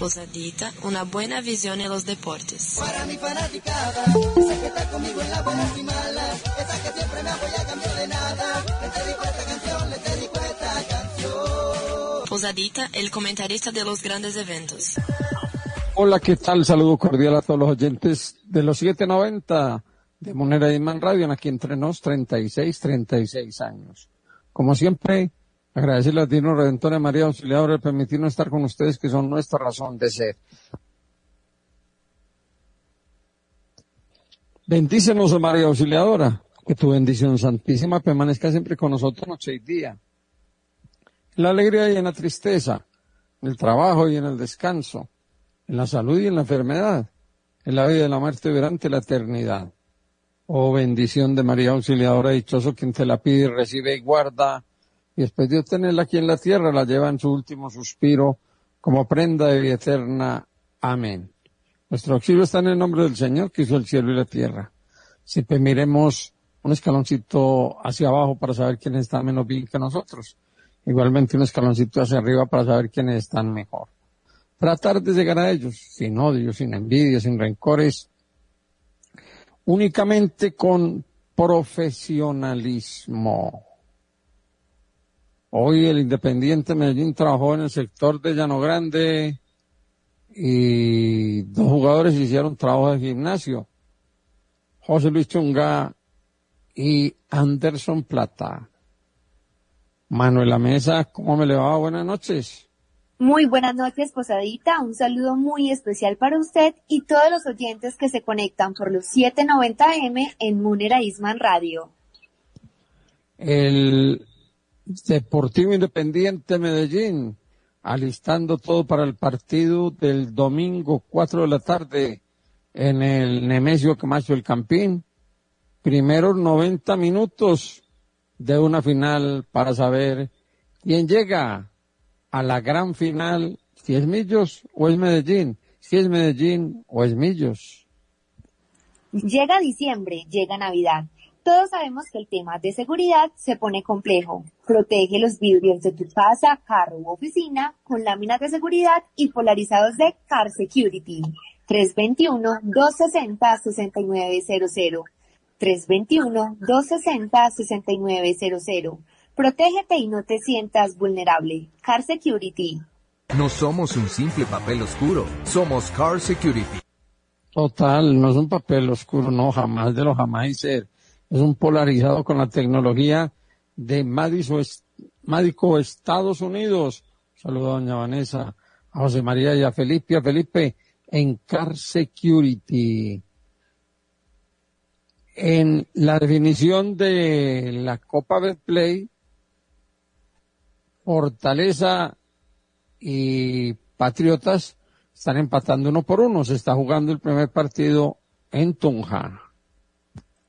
Posadita, una buena visión en los deportes. Para mi fanaticada, esa que está conmigo en la buenas y malas, esa que siempre me apoya a cambio de nada. Les dedico esta canción, les dedico esta canción. Posadita, el comentarista de los grandes eventos. Hola, ¿qué tal? Saludo cordial a todos los oyentes de los 790 de Monera Iman Radio, aquí entre nos 36, 36 años. Como siempre, agradecerle a Dino Redentor y María Auxiliadora de permitirnos estar con ustedes, que son nuestra razón de ser. Bendícenos, María Auxiliadora, que tu bendición santísima permanezca siempre con nosotros noche y día. En la alegría y en la tristeza, en el trabajo y en el descanso, en la salud y en la enfermedad, en la vida y la muerte durante la eternidad. Oh bendición de María Auxiliadora, dichoso quien te la pide recibe y guarda, y después de obtenerla aquí en la tierra, la lleva en su último suspiro como prenda de vida eterna. Amén. Nuestro auxilio está en el nombre del Señor que hizo el cielo y la tierra. Siempre miremos un escaloncito hacia abajo para saber quiénes están menos bien que nosotros. Igualmente un escaloncito hacia arriba para saber quiénes están mejor. Tratar de llegar a ellos sin odio, sin envidia, sin rencores, únicamente con profesionalismo. Hoy el Independiente Medellín trabajó en el sector de Llano Grande y dos jugadores hicieron trabajo de gimnasio. José Luis Chunga y Anderson Plata. Manuela Mesa, ¿cómo me le va? Buenas noches. Muy buenas noches, Posadita. Un saludo muy especial para usted y todos los oyentes que se conectan por los 790M en Munera Isman Radio. El Deportivo Independiente Medellín, alistando todo para el partido del domingo 4 de la tarde en el Nemesio Camacho El Campín. Primeros 90 minutos de una final para saber quién llega a la gran final, si es Millos o es Medellín, si es Medellín o es Millos. Llega diciembre, llega Navidad. Todos sabemos que el tema de seguridad se pone complejo. Protege los vidrios de tu casa, carro u oficina con láminas de seguridad y polarizados de Car Security. 321-260-6900. 321-260-6900. Protégete y no te sientas vulnerable. Car Security. No somos un simple papel oscuro, somos Car Security. Total, no es un papel oscuro, no, jamás de lo jamás ser. Es un polarizado con la tecnología de Mádico Estados Unidos. Saludos a doña Vanessa, a José María y a Felipe, Felipe en Car Security. En la definición de la Copa Betplay, Fortaleza y Patriotas están empatando uno por uno. Se está jugando el primer partido en Tunja.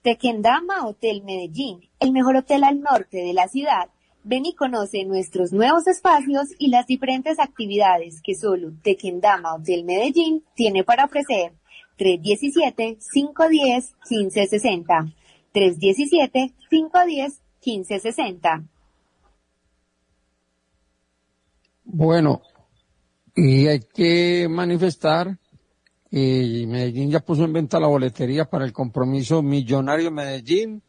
Tequendama Hotel Medellín, el mejor hotel al norte de la ciudad. Ven y conoce nuestros nuevos espacios y las diferentes actividades que solo Tequendama Hotel Medellín tiene para ofrecer. 317-510-1560. 317-510-1560. Bueno, y hay que manifestar que Medellín ya puso en venta la boletería para el compromiso Millonario Medellín.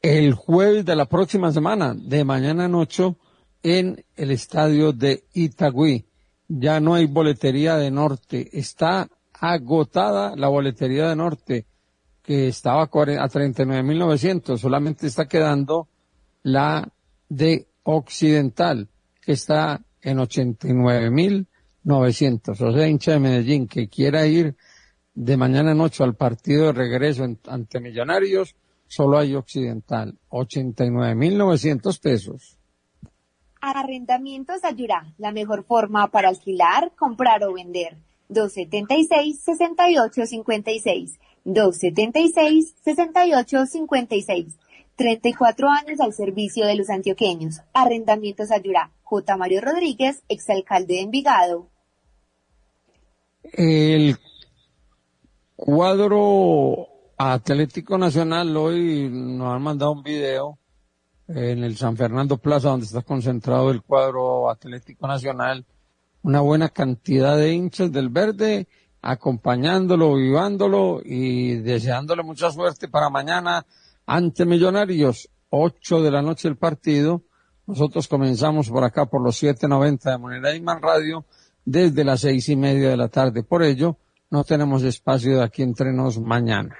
El jueves de la próxima semana, de mañana en ocho, en el estadio de Itagüí. Ya no hay boletería de norte, está agotada la boletería de norte, que estaba a 39.900, solamente está quedando la de Occidental, que está en 89.900. O sea, hincha de Medellín que quiera ir de mañana en ocho al partido de regreso ante Millonarios, solo hay Occidental, 89.900 pesos. Arrendamientos Ayurá, la mejor forma para alquilar, comprar o vender. 276-6856. 276-6856. 34 años al servicio de los antioqueños. Arrendamientos Ayurá. J. Mario Rodríguez, exalcalde de Envigado. El cuadro Atlético Nacional hoy nos han mandado un video en el San Fernando Plaza, donde está concentrado el cuadro Atlético Nacional, una buena cantidad de hinchas del verde, acompañándolo, vivándolo y deseándole mucha suerte para mañana ante Millonarios, 8 de la noche el partido. Nosotros comenzamos por acá por los 7.90 de Moneda Iman Radio desde las seis y media de la tarde. Por ello, no tenemos espacio de aquí entre nos mañana.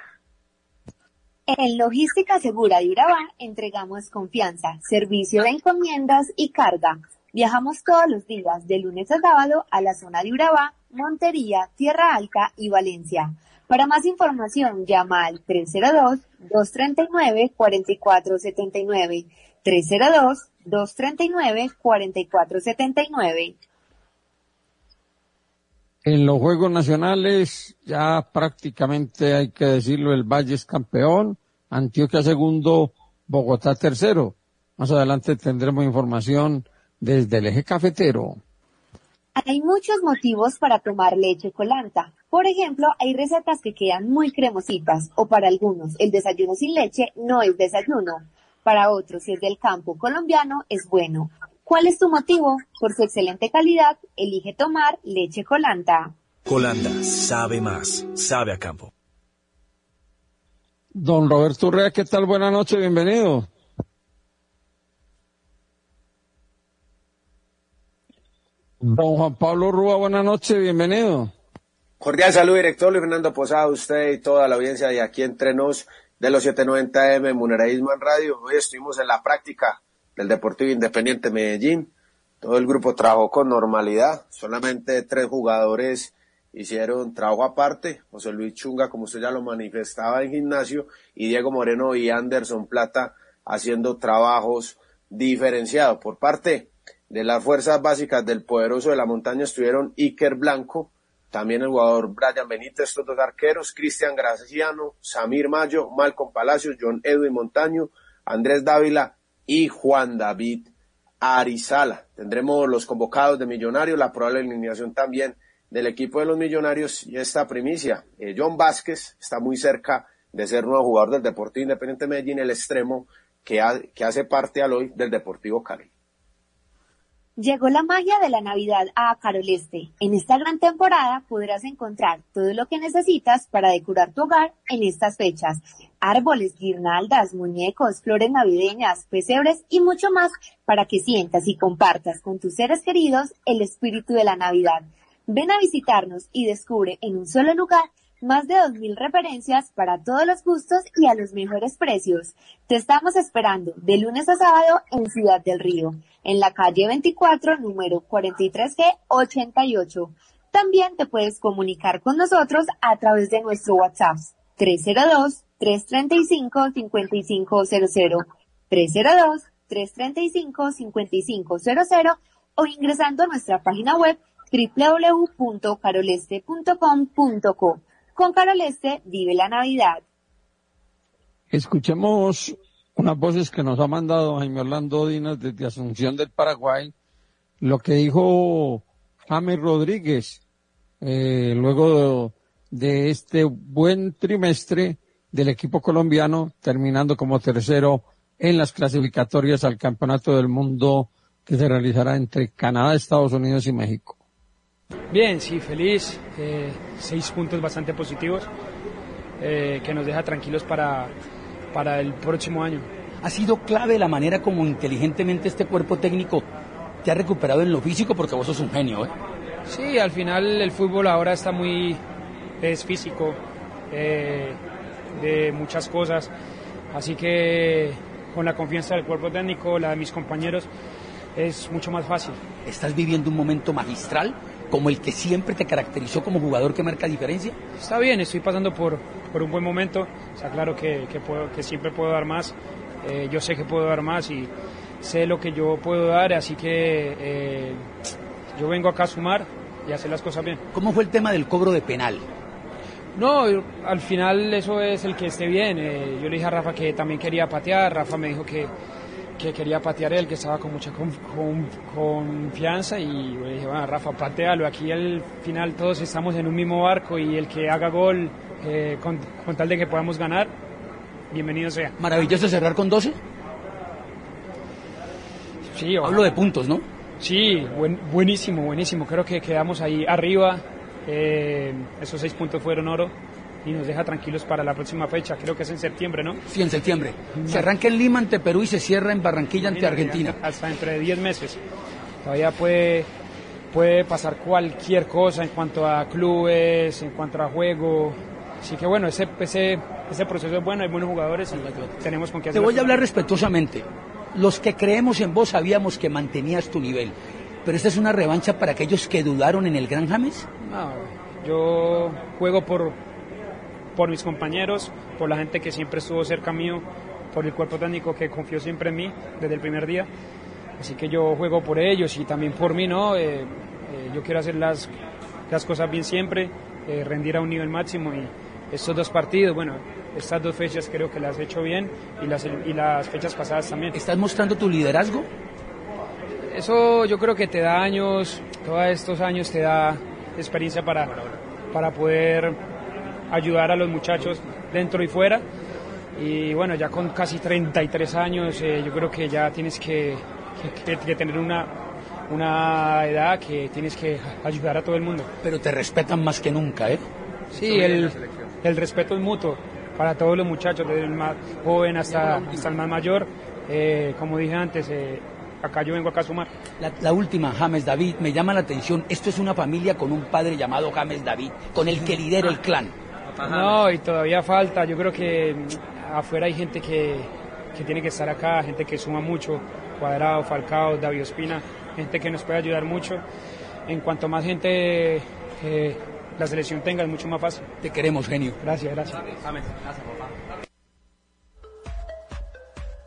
En Logística Segura de Urabá entregamos confianza, servicio de encomiendas y carga. Viajamos todos los días, de lunes a sábado, a la zona de Urabá, Montería, Tierra Alta y Valencia. Para más información, llama al 302-239-4479. 302-239-4479. En los Juegos Nacionales ya prácticamente hay que decirlo, el Valle es campeón, Antioquia segundo, Bogotá tercero. Más adelante tendremos información desde el eje cafetero. Hay muchos motivos para tomar leche colanta. Por ejemplo, hay recetas que quedan muy cremositas o para algunos el desayuno sin leche no es desayuno. Para otros, si es del campo colombiano, es bueno. ¿Cuál es tu motivo? Por su excelente calidad, elige tomar leche colanta. Colanda, sabe más, sabe a campo. Don Roberto Urrea, ¿qué tal? Buenas noches, bienvenido. Don Juan Pablo Rúa, buenas noches, bienvenido. Cordial saludo, director Luis Fernando Posada, usted y toda la audiencia de aquí entre nos de los 790M Muneraísmo en Radio. Hoy estuvimos en la práctica del Deportivo Independiente Medellín. Todo el grupo trabajó con normalidad. Solamente tres jugadores hicieron trabajo aparte. José Luis Chunga, como usted ya lo manifestaba en gimnasio, y Diego Moreno y Anderson Plata haciendo trabajos diferenciados. Por parte de las fuerzas básicas del poderoso de la montaña estuvieron Iker Blanco, también el jugador Brian Benítez, estos dos arqueros, Cristian Graciano, Samir Mayo, Malcolm Palacios, John Edwin Montaño, Andrés Dávila y Juan David Arizala. Tendremos los convocados de Millonarios, la probable eliminación también del equipo de los Millonarios y esta primicia. Eh, John Vázquez está muy cerca de ser nuevo jugador del Deportivo Independiente Medellín, el extremo que, que hace parte al hoy del Deportivo Cali. Llegó la magia de la Navidad a Caroleste. En esta gran temporada podrás encontrar todo lo que necesitas para decorar tu hogar en estas fechas. Árboles, guirnaldas, muñecos, flores navideñas, pesebres y mucho más para que sientas y compartas con tus seres queridos el espíritu de la Navidad. Ven a visitarnos y descubre en un solo lugar más de 2.000 referencias para todos los gustos y a los mejores precios. Te estamos esperando de lunes a sábado en Ciudad del Río, en la calle 24, número 43G 88. También te puedes comunicar con nosotros a través de nuestro WhatsApp 302-335-5500, 302-335-5500 o ingresando a nuestra página web www.caroleste.com.co. Con Carol Este vive la Navidad. Escuchemos unas voces que nos ha mandado Jaime Orlando Dinas desde Asunción del Paraguay, lo que dijo James Rodríguez eh, luego de, de este buen trimestre del equipo colombiano, terminando como tercero en las clasificatorias al Campeonato del Mundo que se realizará entre Canadá, Estados Unidos y México. Bien, sí, feliz. Eh, seis puntos bastante positivos eh, que nos deja tranquilos para, para el próximo año. Ha sido clave la manera como inteligentemente este cuerpo técnico te ha recuperado en lo físico porque vos sos un genio, ¿eh? Sí, al final el fútbol ahora está muy es físico eh, de muchas cosas, así que con la confianza del cuerpo técnico, la de mis compañeros, es mucho más fácil. ¿Estás viviendo un momento magistral como el que siempre te caracterizó como jugador que marca diferencia? Está bien, estoy pasando por, por un buen momento, está claro que, que, puedo, que siempre puedo dar más, eh, yo sé que puedo dar más y sé lo que yo puedo dar, así que eh, yo vengo acá a sumar y hacer las cosas bien. ¿Cómo fue el tema del cobro de penal? No, al final eso es el que esté bien. Eh, yo le dije a Rafa que también quería patear, Rafa me dijo que, que quería patear él, que estaba con mucha con, con, confianza y le dije, bueno, Rafa, patealo, aquí al final todos estamos en un mismo barco y el que haga gol eh, con, con, tal de que podamos ganar, bienvenido sea. Maravilloso cerrar con 12. Sí, Hablo de puntos, ¿no? Sí, buen, buenísimo, buenísimo. Creo que quedamos ahí arriba. Eh, esos seis puntos fueron oro y nos deja tranquilos para la próxima fecha. Creo que es en septiembre, ¿no? Sí, en septiembre. Se arranca en Lima ante Perú y se cierra en Barranquilla ante Argentina. Hasta dentro de 10 meses. Todavía puede, puede pasar cualquier cosa en cuanto a clubes, en cuanto a juego. Así que bueno, ese, ese, ese proceso es bueno, hay buenos jugadores y tenemos con qué Te hacer. voy a hablar respetuosamente. Los que creemos en vos sabíamos que mantenías tu nivel. Pero esta es una revancha para aquellos que dudaron en el Gran James. No, yo juego por, por mis compañeros, por la gente que siempre estuvo cerca mío, por el cuerpo técnico que confió siempre en mí desde el primer día. Así que yo juego por ellos y también por mí, ¿no? Eh, eh, yo quiero hacer las, las cosas bien siempre, eh, rendir a un nivel máximo y estos dos partidos, bueno, estas dos fechas creo que las he hecho bien y las, y las fechas pasadas también. ¿Estás mostrando tu liderazgo? Eso yo creo que te da años, todos estos años te da experiencia para, para poder ayudar a los muchachos dentro y fuera. Y bueno, ya con casi 33 años, eh, yo creo que ya tienes que, que- que tener una, una edad que tienes que ayudar a todo el mundo. Pero te respetan más que nunca, ¿eh? Sí, el, el respeto es mutuo para todos los muchachos, desde el más joven hasta, hasta el más mayor. Eh, como dije antes, eh, acá yo vengo acá a sumar. La, la última, James David, me llama la atención. Esto es una familia con un padre llamado James David, con el que lidera el clan. No, y todavía falta. Yo creo que mm, afuera hay gente que, que tiene que estar acá, gente que suma mucho. Cuadrado, Falcao, David Ospina, gente que nos puede ayudar mucho. En cuanto más gente eh, la selección tenga, es mucho más fácil. Te queremos, genio. Gracias, gracias.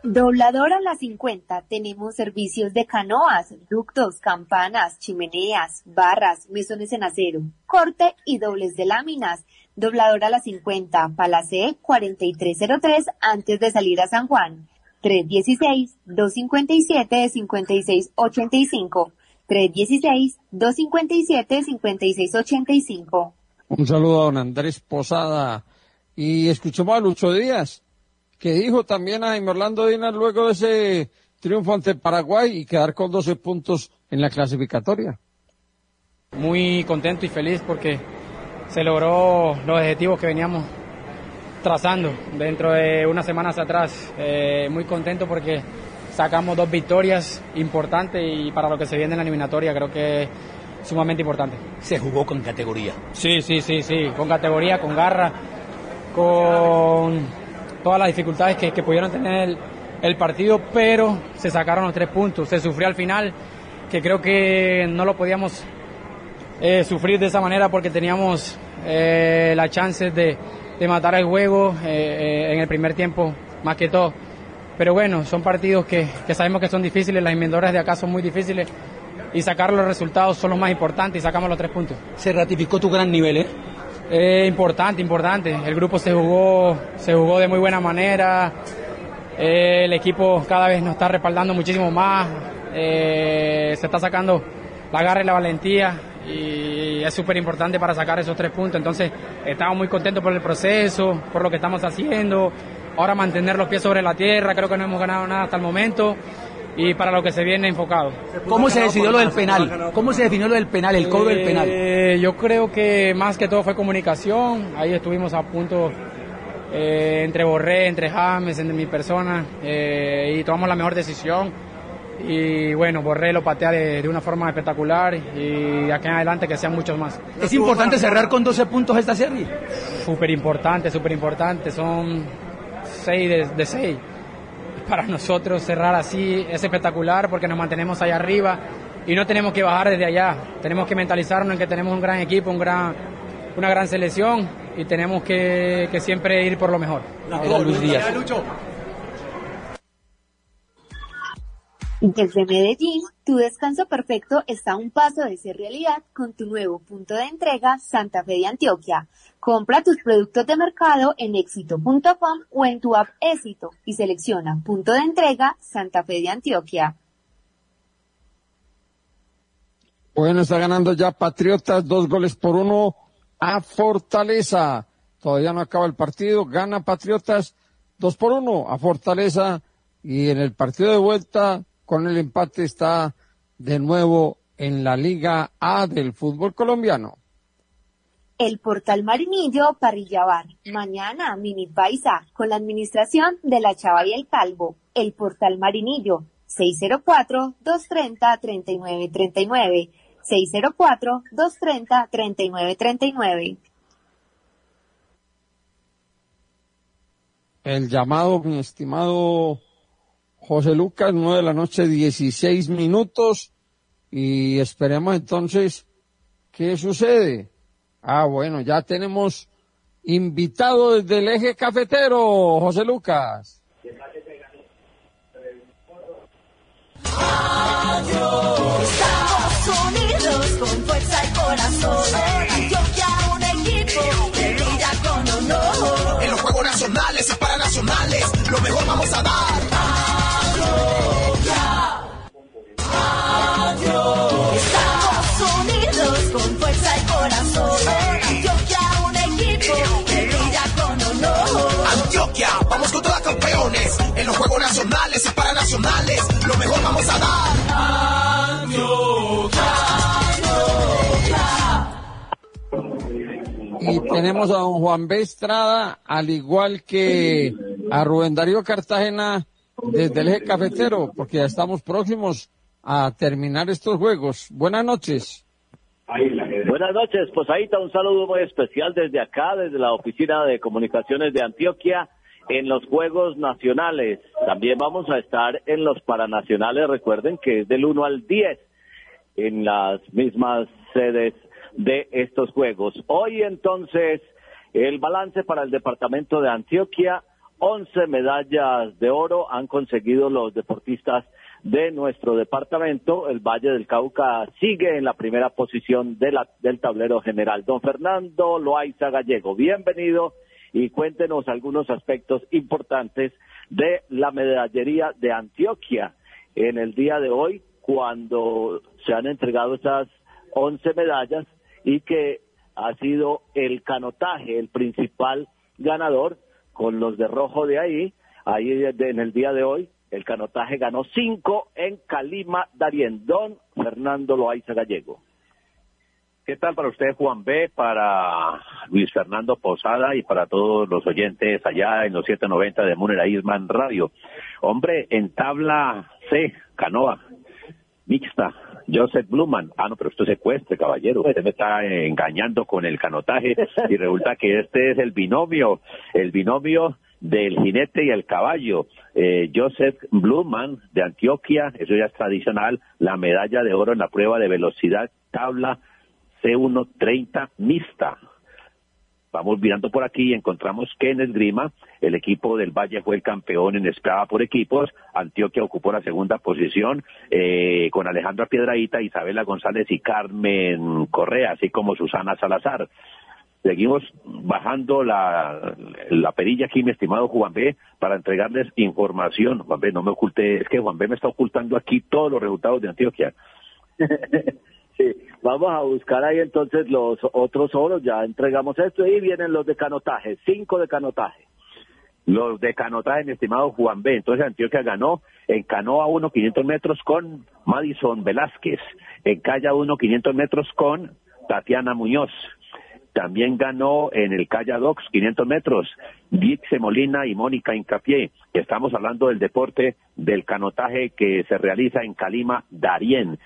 Doblador a las 50 tenemos servicios de canoas, ductos, campanas, chimeneas, barras, mesones en acero, corte y dobles de láminas. Doblador a las 50, Palacé 4303 antes de salir a San Juan. 316-257-5685. 316-257-5685. Un saludo a don Andrés Posada. Y escuchamos a Lucho Díaz, que dijo también a Jaime Orlando Dinas luego de ese triunfo ante Paraguay y quedar con 12 puntos en la clasificatoria. Muy contento y feliz porque se logró los objetivos que veníamos trazando dentro de unas semanas atrás. Eh, muy contento porque sacamos dos victorias importantes y para lo que se viene en la eliminatoria creo que es sumamente importante. Se jugó con categoría. Sí, sí, sí, sí, con categoría, con garra, con todas las dificultades que, que pudieron tener el, el partido, pero se sacaron los tres puntos. Se sufrió al final, que creo que no lo podíamos eh, sufrir de esa manera porque teníamos eh, las chances de, de matar el juego eh, eh, en el primer tiempo, más que todo. Pero bueno, son partidos que, que sabemos que son difíciles, las invendoras de acá son muy difíciles y sacar los resultados son los más importantes y sacamos los tres puntos. Se ratificó tu gran nivel, ¿eh? Eh, importante, importante. El grupo se jugó, se jugó de muy buena manera. Eh, el equipo cada vez nos está respaldando muchísimo más. Eh, se está sacando la garra y la valentía y es súper importante para sacar esos tres puntos. Entonces, estamos muy contentos por el proceso, por lo que estamos haciendo. Ahora mantener los pies sobre la tierra, creo que no hemos ganado nada hasta el momento y para lo que se viene enfocado. ¿Cómo se decidió lo del penal? ¿Cómo se definió lo del penal, el cobro del penal? Eh, yo creo que más que todo fue comunicación. Ahí estuvimos a punto eh, entre Borré, entre James, entre mi persona eh, y tomamos la mejor decisión. Y bueno, Borré lo patea de, de una forma espectacular y de aquí en adelante que sean muchos más. Es importante cerrar con 12 puntos esta serie. Súper importante, súper importante. Son 6 de, de 6 para nosotros cerrar así es espectacular porque nos mantenemos allá arriba y no tenemos que bajar desde allá. Tenemos que mentalizarnos en que tenemos un gran equipo, un gran, una gran selección y tenemos que, que siempre ir por lo mejor. Era Luis Díaz. Desde Medellín, tu descanso perfecto está a un paso de ser realidad con tu nuevo punto de entrega Santa Fe de Antioquia. Compra tus productos de mercado en éxito.com o en tu app Éxito y selecciona punto de entrega Santa Fe de Antioquia. Bueno, está ganando ya Patriotas dos goles por uno a Fortaleza. Todavía no acaba el partido. Gana Patriotas dos por uno a Fortaleza. Y en el partido de vuelta con el empate está de nuevo en la Liga A del fútbol colombiano. El portal Marinillo Parrilla Bar. Mañana Mini Paisa con la administración de la Chava y el Calvo. El portal Marinillo 604-230-3939. 604-230-3939. El llamado, mi estimado José Lucas, nueve de la noche, 16 minutos. Y esperemos entonces qué sucede. Ah, bueno, ya tenemos invitado desde el eje cafetero, José Lucas. Estamos unidos con fuerza y corazón. Antioquia, un equipo que brilla con honor. En los Juegos Nacionales y Paranacionales, lo mejor vamos a dar. Estamos unidos con fuerza y corazón. Antioquia, un equipo que brilla con honor. Antioquia, vamos con todas campeones. En los Juegos Nacionales y Paranacionales, lo mejor vamos a dar. Y tenemos a don Juan B. Estrada, al igual que a Rubén Darío Cartagena, desde el eje cafetero, porque ya estamos próximos a terminar estos juegos. Buenas noches. Buenas noches, pues ahí está un saludo muy especial desde acá, desde la Oficina de Comunicaciones de Antioquia, en los Juegos Nacionales. También vamos a estar en los Paranacionales, recuerden que es del 1 al 10 en las mismas sedes de estos Juegos. Hoy entonces, el balance para el Departamento de Antioquia, 11 medallas de oro han conseguido los deportistas de nuestro departamento. El Valle del Cauca sigue en la primera posición de la, del tablero general. Don Fernando Loaiza Gallego, bienvenido y cuéntenos algunos aspectos importantes de la medallería de Antioquia en el día de hoy, cuando se han entregado esas 11 medallas y que ha sido el canotaje el principal ganador con los de rojo de ahí, ahí en el día de hoy, el canotaje ganó cinco en Calima Darién. Don Fernando Loaiza Gallego. ¿Qué tal para usted, Juan B., para Luis Fernando Posada y para todos los oyentes allá en los 790 de Munera Isman Radio? Hombre, en tabla C, canoa, mixta, Joseph Bluman. Ah, no, pero esto es secuestre, caballero. Usted me está engañando con el canotaje y resulta que este es el binomio, el binomio del jinete y el caballo. Eh, Joseph Bluman de Antioquia, eso ya es tradicional, la medalla de oro en la prueba de velocidad tabla C130 mixta. Vamos mirando por aquí y encontramos que en esgrima el equipo del Valle fue el campeón en escala por equipos. Antioquia ocupó la segunda posición eh, con Alejandra Piedraíta, Isabela González y Carmen Correa, así como Susana Salazar. Seguimos bajando la, la perilla aquí, mi estimado Juan B, para entregarles información. Juan B, no me oculte, es que Juan B me está ocultando aquí todos los resultados de Antioquia. Sí, vamos a buscar ahí entonces los otros oros, ya entregamos esto y vienen los de canotaje, cinco de canotaje. Los de canotaje, mi estimado Juan B. Entonces Antioquia ganó en canoa 1 500 metros con Madison Velázquez, en calla 1 500 metros con Tatiana Muñoz. También ganó en el Calla Docs 500 metros Dixe Molina y Mónica Incapié. Estamos hablando del deporte del canotaje que se realiza en Calima, Darién.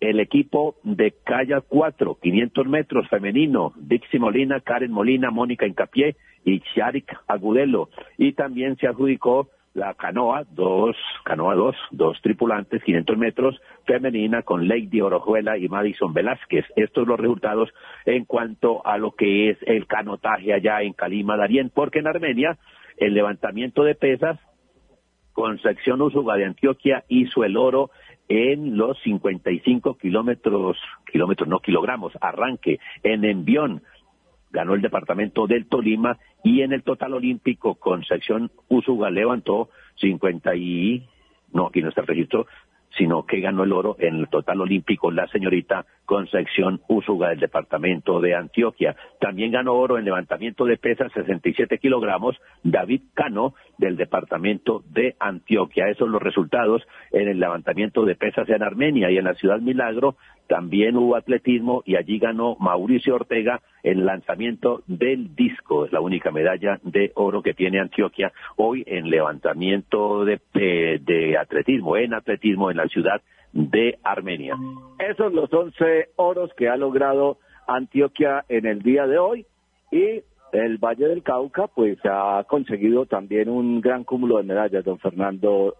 El equipo de Calla 4, 500 metros femenino, Dixie Molina, Karen Molina, Mónica Incapié y Sharik Agudelo. Y también se adjudicó la canoa, dos, canoa dos, dos tripulantes, 500 metros, femenina con Lady Orojuela y Madison Velázquez. Estos los resultados en cuanto a lo que es el canotaje allá en Calima, Darién, porque en Armenia el levantamiento de pesas con sección Usuga de Antioquia hizo el oro en los 55 kilómetros, kilómetros, no kilogramos, arranque en envión. Ganó el departamento del Tolima y en el total olímpico con sección Usuga levantó 50 y, no, aquí no está el registro, sino que ganó el oro en el total olímpico la señorita Concepción Úsuga del departamento de Antioquia. También ganó oro en levantamiento de pesas 67 kilogramos David Cano del departamento de Antioquia. Esos son los resultados en el levantamiento de pesas en Armenia y en la ciudad Milagro también hubo atletismo y allí ganó Mauricio Ortega el lanzamiento del disco. Es la única medalla de oro que tiene Antioquia hoy en levantamiento de, de, atletismo, en atletismo en la ciudad de Armenia. Esos los 11 oros que ha logrado Antioquia en el día de hoy y el Valle del Cauca pues ha conseguido también un gran cúmulo de medallas, don Fernando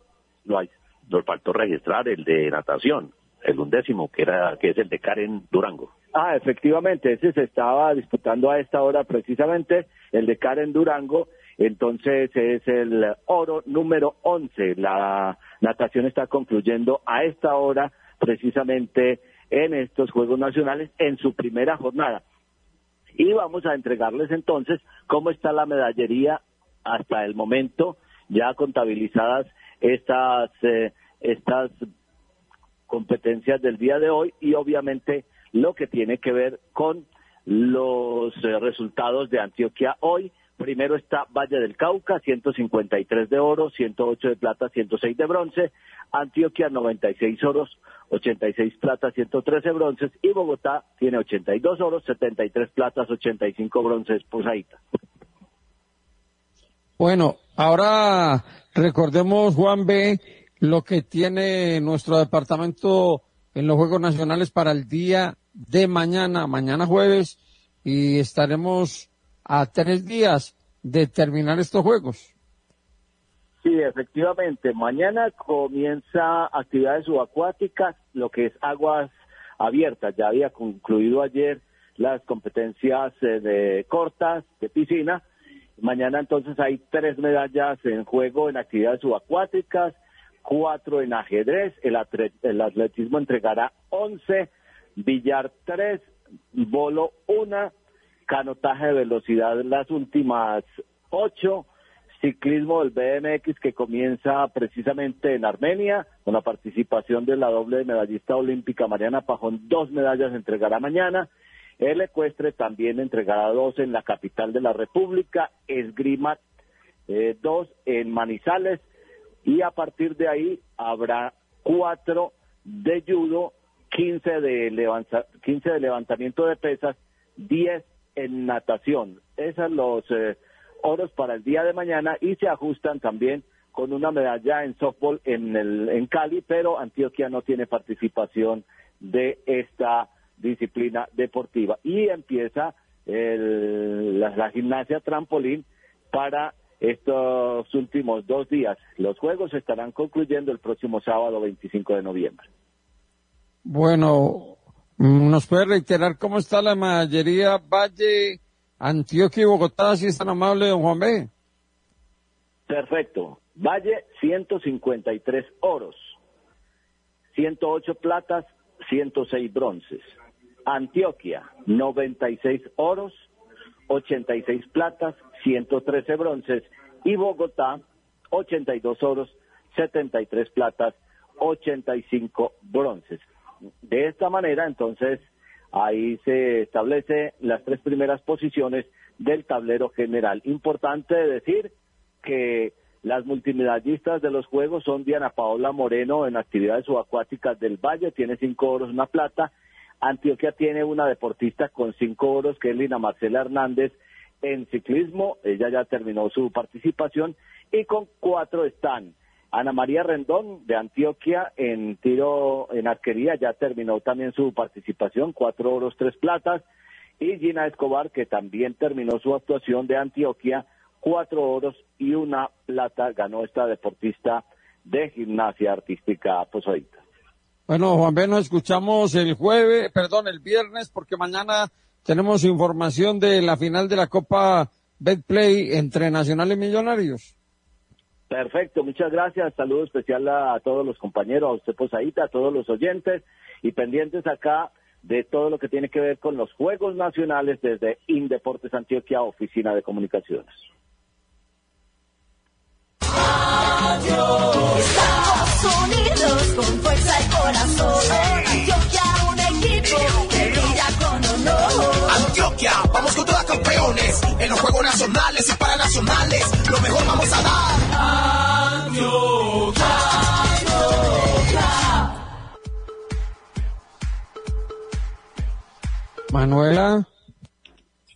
Loaiz. Nos faltó registrar el de natación el undécimo, que, era, que es el de Karen Durango. Ah, efectivamente, ese se estaba disputando a esta hora precisamente, el de Karen Durango, entonces es el oro número 11. La natación está concluyendo a esta hora precisamente en estos Juegos Nacionales en su primera jornada. Y vamos a entregarles entonces cómo está la medallería hasta el momento, ya contabilizadas estas, eh, estas competencias del día de hoy y obviamente lo que tiene que ver con los eh, resultados de Antioquia hoy. Primero está Valle del Cauca, 153 de oro, 108 de plata, 106 de bronce. Antioquia, 96 oros, 86 plata, 113 bronces. Y Bogotá tiene 82 oros, 73 platas, 85 bronces. Ahí Bueno, ahora recordemos, Juan B., lo que tiene nuestro departamento en los Juegos Nacionales para el día de mañana, mañana jueves, y estaremos a tres días de terminar estos Juegos. Sí, efectivamente. Mañana comienza actividades subacuáticas, lo que es aguas abiertas. Ya había concluido ayer las competencias eh, de cortas, de piscina. Mañana entonces hay tres medallas en juego en actividades subacuáticas cuatro en ajedrez, el, atletismo entregará once, billar tres, bolo una, canotaje de velocidad las últimas ocho, ciclismo del BMX que comienza precisamente en Armenia, con la participación de la doble medallista olímpica Mariana Pajón, dos medallas entregará mañana, el ecuestre también entregará dos en la capital de la República, esgrima eh, dos en Manizales, y a partir de ahí habrá cuatro de judo, 15 de, de levantamiento de pesas, 10 en natación. Esos los eh, oros para el día de mañana y se ajustan también con una medalla en softball en, el, en Cali, pero Antioquia no tiene participación de esta disciplina deportiva. Y empieza la gimnasia trampolín para estos últimos dos días. Los juegos estarán concluyendo el próximo sábado 25 de noviembre. Bueno, ¿nos puede reiterar cómo está la mayoría Valle, Antioquia y Bogotá, si es tan amable, don Juan B? Perfecto. Valle, 153 oros, 108 platas, 106 bronces. Antioquia, 96 oros, 86 platas, 113 bronces y Bogotá 82 oros, 73 platas, 85 bronces. De esta manera, entonces, ahí se establece las tres primeras posiciones del tablero general. Importante decir que las multimedallistas de los Juegos son Diana Paola Moreno en actividades subacuáticas del Valle, tiene cinco oros, una plata. Antioquia tiene una deportista con cinco oros, que es Lina Marcela Hernández, en ciclismo, ella ya terminó su participación, y con cuatro están Ana María Rendón de Antioquia en tiro en arquería, ya terminó también su participación, cuatro oros, tres platas, y Gina Escobar, que también terminó su actuación de Antioquia, cuatro oros y una plata, ganó esta deportista de gimnasia artística Posadita. Bueno, Juan B, nos escuchamos el jueves, perdón, el viernes, porque mañana tenemos información de la final de la Copa Betplay entre Nacional y Millonarios. Perfecto, muchas gracias. Saludo especial a, todos los compañeros, a usted Posadita, a todos los oyentes y pendientes acá de todo lo que tiene que ver con los Juegos Nacionales desde Indeportes Antioquia, Oficina de Comunicaciones. Adiós. Somos unidos con fuerza y corazón. Antioquia, un equipo Antioquia, vamos con todas campeones. En los Juegos Nacionales y Paranacionales, lo mejor vamos a dar. Antioquia, Manuela,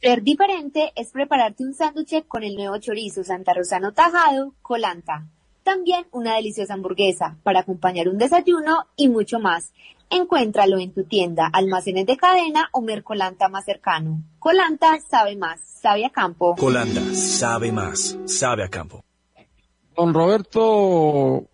Ser diferente es prepararte un sándwich con el nuevo chorizo Santa Rosano tajado, colanta. También una deliciosa hamburguesa para acompañar un desayuno y mucho más. Encuéntralo en tu tienda, almacenes de cadena o Mercolanta más cercano. Colanta sabe más, sabe a campo. Colanda, sabe más, sabe a campo. don Roberto,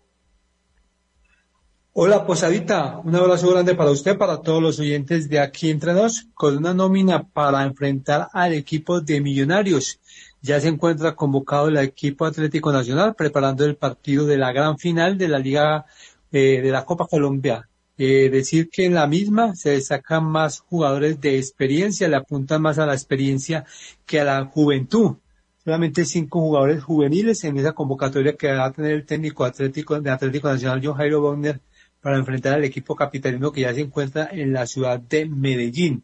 Hola, Posadita. Un abrazo grande para usted, para todos los oyentes de aquí entre nos, con una nómina para enfrentar al equipo de Millonarios. Ya se encuentra convocado el equipo Atlético Nacional preparando el partido de la gran final de la Liga eh, de la Copa Colombia. Eh, decir que en la misma se destacan más jugadores de experiencia, le apuntan más a la experiencia que a la juventud. Solamente cinco jugadores juveniles en esa convocatoria que va a tener el técnico atlético de Atlético Nacional, John Jairo para enfrentar al equipo capitalino que ya se encuentra en la ciudad de Medellín.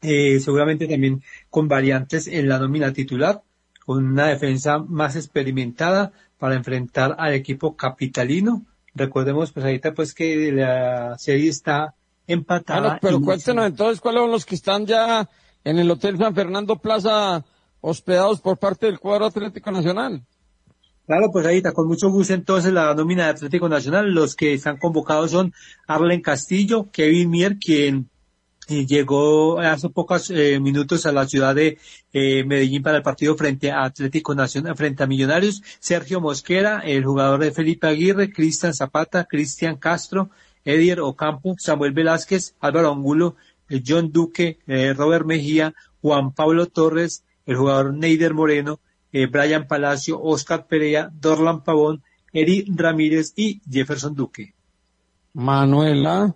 Eh, seguramente también con variantes en la nómina titular, con una defensa más experimentada para enfrentar al equipo capitalino. Recordemos pues ahorita pues que la serie está empatada. Bueno, pero y- cuéntenos entonces cuáles son los que están ya en el Hotel San Fernando Plaza hospedados por parte del cuadro Atlético Nacional. Claro, pues ahí está, con mucho gusto entonces la nómina de Atlético Nacional. Los que están convocados son Arlen Castillo, Kevin Mier, quien eh, llegó hace pocos eh, minutos a la ciudad de eh, Medellín para el partido frente a Atlético Nacional, frente a Millonarios, Sergio Mosquera, el jugador de Felipe Aguirre, Cristian Zapata, Cristian Castro, Edier Ocampo, Samuel Velázquez, Álvaro Angulo, eh, John Duque, Robert Mejía, Juan Pablo Torres, el jugador Neider Moreno, Brian Palacio, Oscar Perea, Dorlan Pavón, Eri Ramírez y Jefferson Duque. Manuela.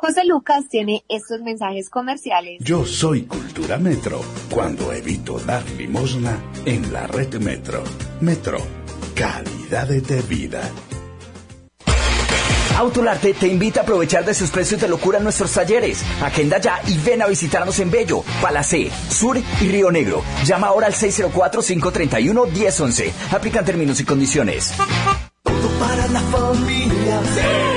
José Lucas tiene estos mensajes comerciales. Yo soy Cultura Metro cuando evito dar limosna en la red Metro. Metro, calidad de vida. Autolarte te invita a aprovechar de sus precios de locura en nuestros talleres. Agenda ya y ven a visitarnos en Bello, Palacé, Sur y Río Negro. Llama ahora al 604-531-1011. Aplican términos y condiciones. para la familia. Todo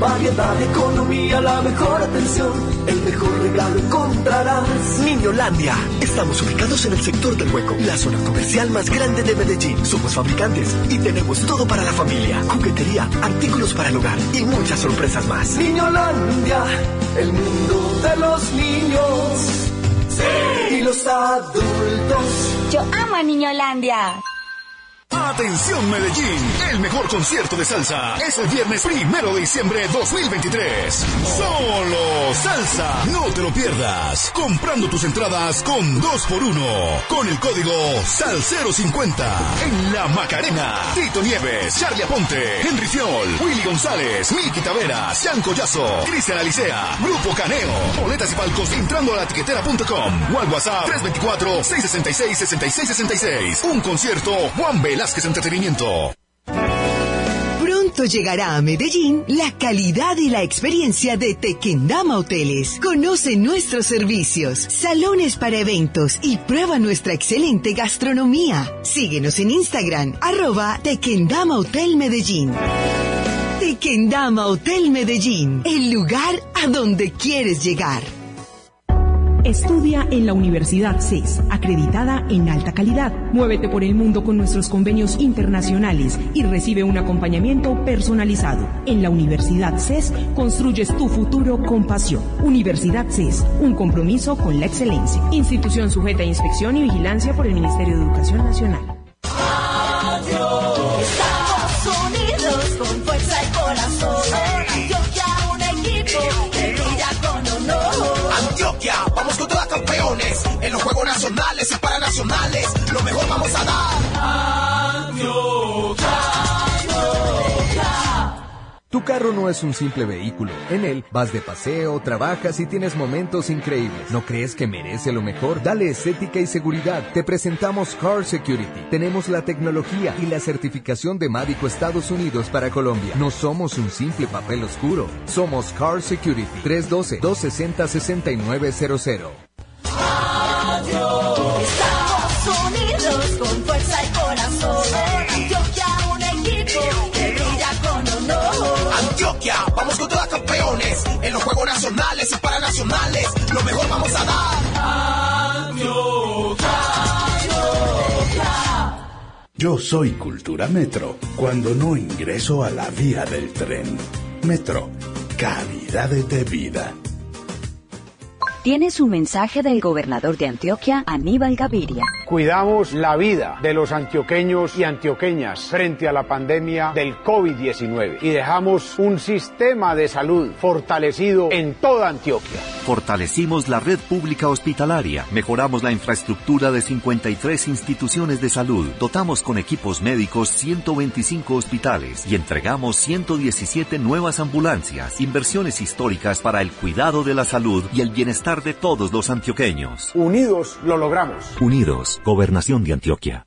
Variedad, economía, la mejor atención. El mejor regalo encontrarás. Niñolandia. Estamos ubicados en el sector del hueco, la zona comercial más grande de Medellín. Somos fabricantes y tenemos todo para la familia. Juguetería, artículos para el hogar y muchas sorpresas más. Niñolandia, el mundo de los niños. Y los adultos. Yo amo a Niñolandia. Atención Medellín, el mejor concierto de salsa es el viernes primero de diciembre 2023. Solo salsa, no te lo pierdas. Comprando tus entradas con 2 por 1 con el código SALCERO50 en La Macarena. Tito Nieves, Charlie Aponte, Henry Fiol, Willy González, Miki Taveras, Sean Collazo, Cristian Alicea, Grupo Caneo. Boletas y palcos entrando a la tiquetera.com o al WhatsApp 324-666-6666. Un concierto Juan Velázquez Entretenimiento. Pronto llegará a Medellín la calidad y la experiencia de Tequendama Hoteles. Conoce nuestros servicios, salones para eventos y prueba nuestra excelente gastronomía. Síguenos en Instagram, arroba Tequendama Hotel Medellín. Tequendama Hotel Medellín, el lugar a donde quieres llegar. Estudia en la Universidad CES, acreditada en alta calidad. Muévete por el mundo con nuestros convenios internacionales y recibe un acompañamiento personalizado. En la Universidad CES construyes tu futuro con pasión. Universidad CES, un compromiso con la excelencia. Institución sujeta a inspección y vigilancia por el Ministerio de Educación Nacional. Todas campeones. En los Juegos Nacionales y Paranacionales, lo mejor vamos a dar. Tu carro no es un simple vehículo. En él vas de paseo, trabajas y tienes momentos increíbles. ¿No crees que merece lo mejor? Dale estética y seguridad. Te presentamos Car Security. Tenemos la tecnología y la certificación de Mádico Estados Unidos para Colombia. No somos un simple papel oscuro. Somos Car Security 312-260-6900. Estamos unidos con fuerza y vamos contra campeones en los Juegos Nacionales y Paranacionales. Lo mejor vamos a dar. Antioquia, Yo soy Cultura Metro cuando no ingreso a la vía del tren. Metro, calidad de vida. Tienes un mensaje del gobernador de Antioquia, Aníbal Gaviria. Cuidamos la vida de los antioqueños y antioqueñas frente a la pandemia del COVID-19 y dejamos un sistema de salud fortalecido en toda Antioquia. Fortalecimos la red pública hospitalaria, mejoramos la infraestructura de 53 instituciones de salud, dotamos con equipos médicos 125 hospitales y entregamos 117 nuevas ambulancias, inversiones históricas para el cuidado de la salud y el bienestar de todos los antioqueños. Unidos lo logramos. Unidos, Gobernación de Antioquia.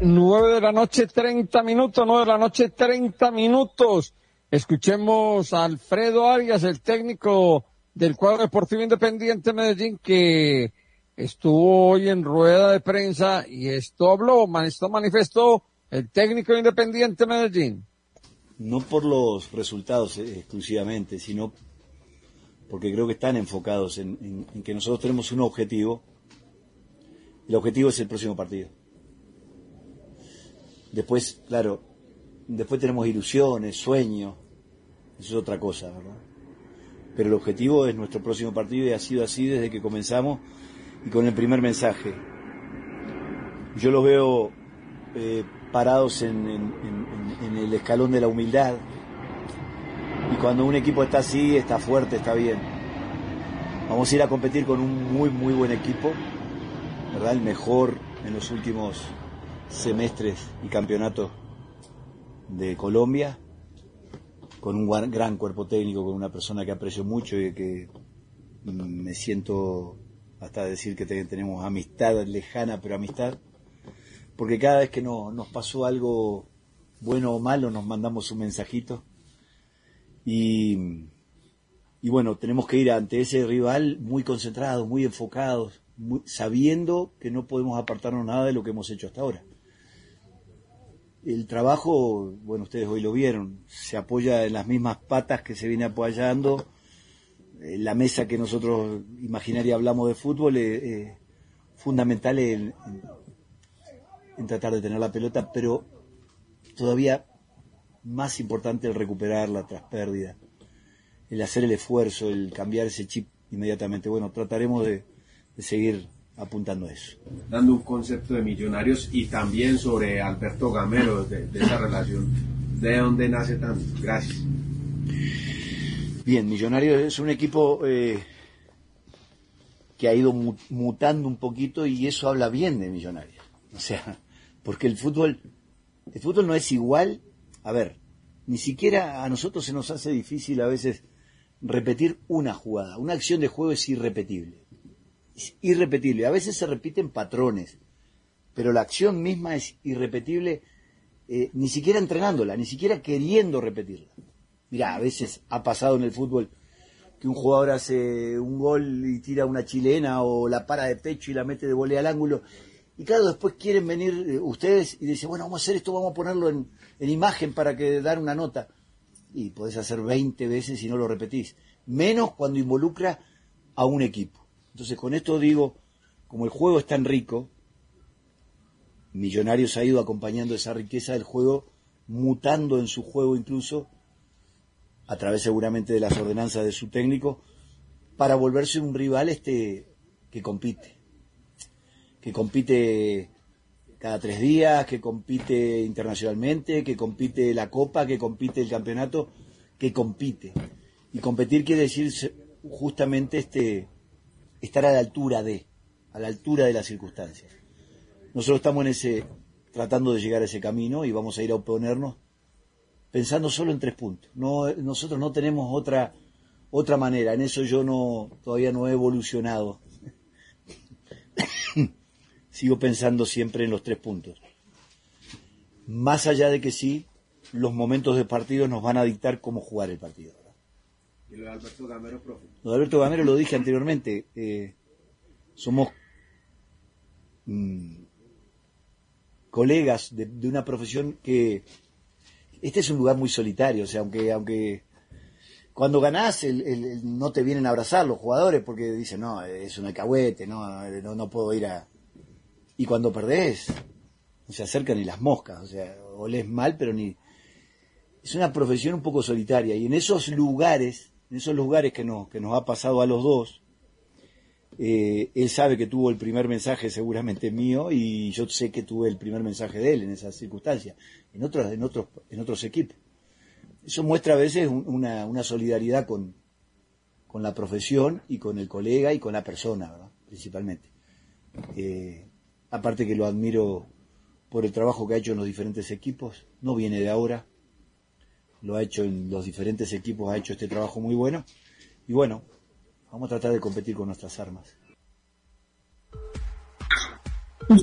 9 de la noche, 30 minutos, 9 de la noche, 30 minutos. Escuchemos a Alfredo Arias, el técnico del cuadro deportivo independiente Medellín, que estuvo hoy en rueda de prensa y esto habló, esto manifestó el técnico independiente Medellín. No por los resultados eh, exclusivamente, sino porque creo que están enfocados en, que nosotros tenemos un objetivo. El objetivo es el próximo partido. Después, claro, después tenemos ilusiones, sueños, eso es otra cosa, ¿verdad? Pero el objetivo es nuestro próximo partido y ha sido así desde que comenzamos y con el primer mensaje. Yo los veo eh, parados en, en- el escalón de la humildad. Y cuando un equipo está así, está fuerte, está bien. Vamos a ir a competir con un muy, muy buen equipo, ¿verdad? El mejor en los últimos semestres y campeonatos de Colombia, con un gran cuerpo técnico, con una persona que aprecio mucho y que me siento hasta decir que te- tenemos amistad lejana, pero amistad porque cada vez que no- nos pasó algo bueno o malo nos mandamos un mensajito y, y bueno, tenemos que ir ante ese rival muy concentrados, muy enfocados, sabiendo que no podemos apartarnos nada de lo que hemos hecho hasta ahora. El trabajo, bueno, ustedes hoy lo vieron, se apoya en las mismas patas que se viene apoyando. Eh, La mesa que nosotros imaginaria hablamos de fútbol es eh, fundamental en, en- en tratar de tener la pelota, pero todavía más importante el recuperarla tras pérdida, el hacer el esfuerzo, el cambiar ese chip inmediatamente. Bueno, trataremos de, de seguir apuntando a eso. dando un concepto de millonarios y también sobre Alberto Gamero, de, de esa relación, de dónde nace tanto. Gracias. Bien, Millonarios es un equipo eh, que ha ido mu- mutando un poquito y eso habla bien de Millonarios. O sea, porque el fútbol, el fútbol no es igual. A ver, ni siquiera a nosotros se nos hace difícil a veces repetir una jugada. Una acción de juego es irrepetible. Es irrepetible. A veces se repiten patrones, pero la acción misma es irrepetible eh, ni siquiera entrenándola, ni siquiera queriendo repetirla. Mira, a veces ha pasado en el fútbol que un jugador hace un gol y tira una chilena o la para de pecho y la mete de volea al ángulo. Y claro, después quieren venir eh, ustedes y dicen, bueno, vamos a hacer esto, vamos a ponerlo en, en imagen para que dar una nota. Y podés hacer 20 veces y no lo repetís. Menos cuando involucra a un equipo. Entonces, con esto digo, como el juego es tan rico, Millonarios ha ido acompañando esa riqueza del juego, mutando en su juego incluso, a través seguramente de las ordenanzas de su técnico, para volverse un rival este que compite. Que compite cada tres días, que compite internacionalmente, que compite la Copa, que compite el campeonato, que compite. Y competir quiere decir justamente este estar a la altura de, a la altura de las circunstancias. Nosotros estamos en ese, tratando de llegar a ese camino y vamos a ir a oponernos pensando solo en tres puntos. No, nosotros no tenemos otra, otra manera. En eso yo no, todavía no he evolucionado. Sigo pensando siempre en los tres puntos. Más allá de que sí, los momentos de partido nos van a dictar cómo jugar el partido. Y lo de Alberto Gamero, profe. Lo de Alberto Gamero lo dije anteriormente. eh, somos mm, colegas de, de una profesión que este es un lugar muy solitario, o sea, aunque aunque cuando ganás el- el- el- no te vienen a abrazar los jugadores porque dicen, no, es un alcahuete, no, no, no puedo ir a... Y cuando perdés, no se acercan ni las moscas, o sea, olés mal, pero ni... Es una profesión un poco solitaria y en esos lugares, en esos lugares que nos, que nos ha pasado a los dos, eh, él sabe que tuvo el primer mensaje seguramente mío y yo sé que tuve el primer mensaje de él en esas circunstancias, en otros, en otros, en otros equipos. Eso muestra a veces un- una, una solidaridad con, con la profesión y con el colega y con la persona, ¿verdad? principalmente. Eh, aparte que lo admiro por el trabajo que ha hecho en los diferentes equipos, no viene de ahora, lo ha hecho en los diferentes equipos, ha hecho este trabajo muy bueno. Y bueno, vamos a tratar de competir con nuestras armas.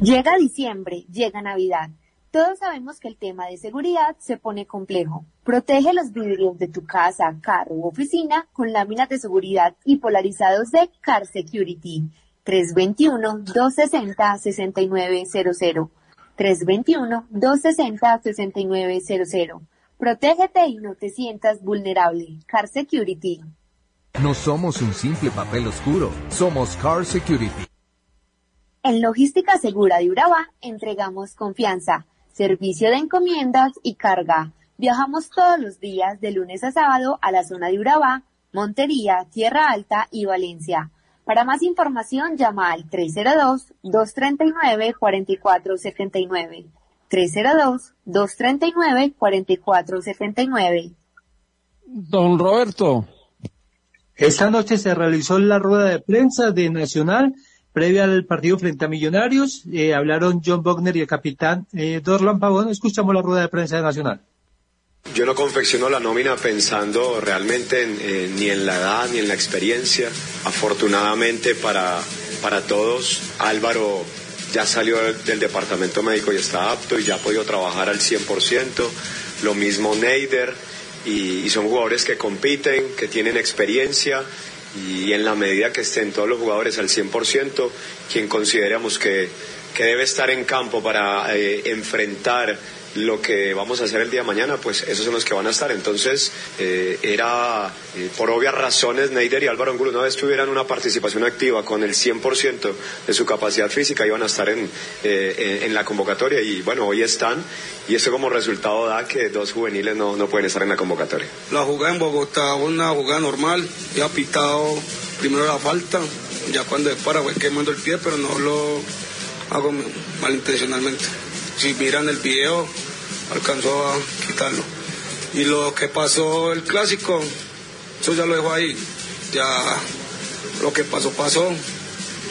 Llega diciembre, llega Navidad. Todos sabemos que el tema de seguridad se pone complejo. Protege los vidrios de tu casa, carro u oficina con láminas de seguridad y polarizados de Car Security. 321-260-6900. 321-260-6900. Protégete y no te sientas vulnerable. Car Security. No somos un simple papel oscuro, somos Car Security. En Logística Segura de Urabá entregamos confianza, servicio de encomiendas y carga. Viajamos todos los días de lunes a sábado a la zona de Urabá, Montería, Tierra Alta y Valencia. Para más información llama al 302-239-4479. 302-239-4479. Don Roberto. Esta noche se realizó la rueda de prensa de Nacional previa al partido frente a Millonarios. Eh, hablaron John Bogner y el capitán eh, Dorlan Pavón. Escuchamos la rueda de prensa de Nacional. Yo no confecciono la nómina pensando realmente en, eh, ni en la edad ni en la experiencia. Afortunadamente para, para todos, Álvaro ya salió del, departamento médico y está apto y ya ha podido trabajar al 100%. Lo mismo Neider y, y son jugadores que compiten, que tienen experiencia y en la medida que estén todos los jugadores al 100%, quien consideramos que, que debe estar en campo para eh, enfrentar lo que vamos a hacer el día de mañana, pues esos son los que van a estar. Entonces, eh, era, eh, por obvias razones, Neider y Álvaro Angulo, una vez tuvieran una participación activa con el 100% de su capacidad física, iban a estar en, eh, en, en la convocatoria y bueno, hoy están y eso como resultado da que dos juveniles no, no pueden estar en la convocatoria. La jugada en Bogotá, una jugada normal, ya pitado primero la falta, ya cuando es para fue quemando el pie, pero no lo hago malintencionalmente. Si miran el video, alcanzó a quitarlo. Y lo que pasó el clásico, eso ya lo dejo ahí. Ya lo que pasó, pasó.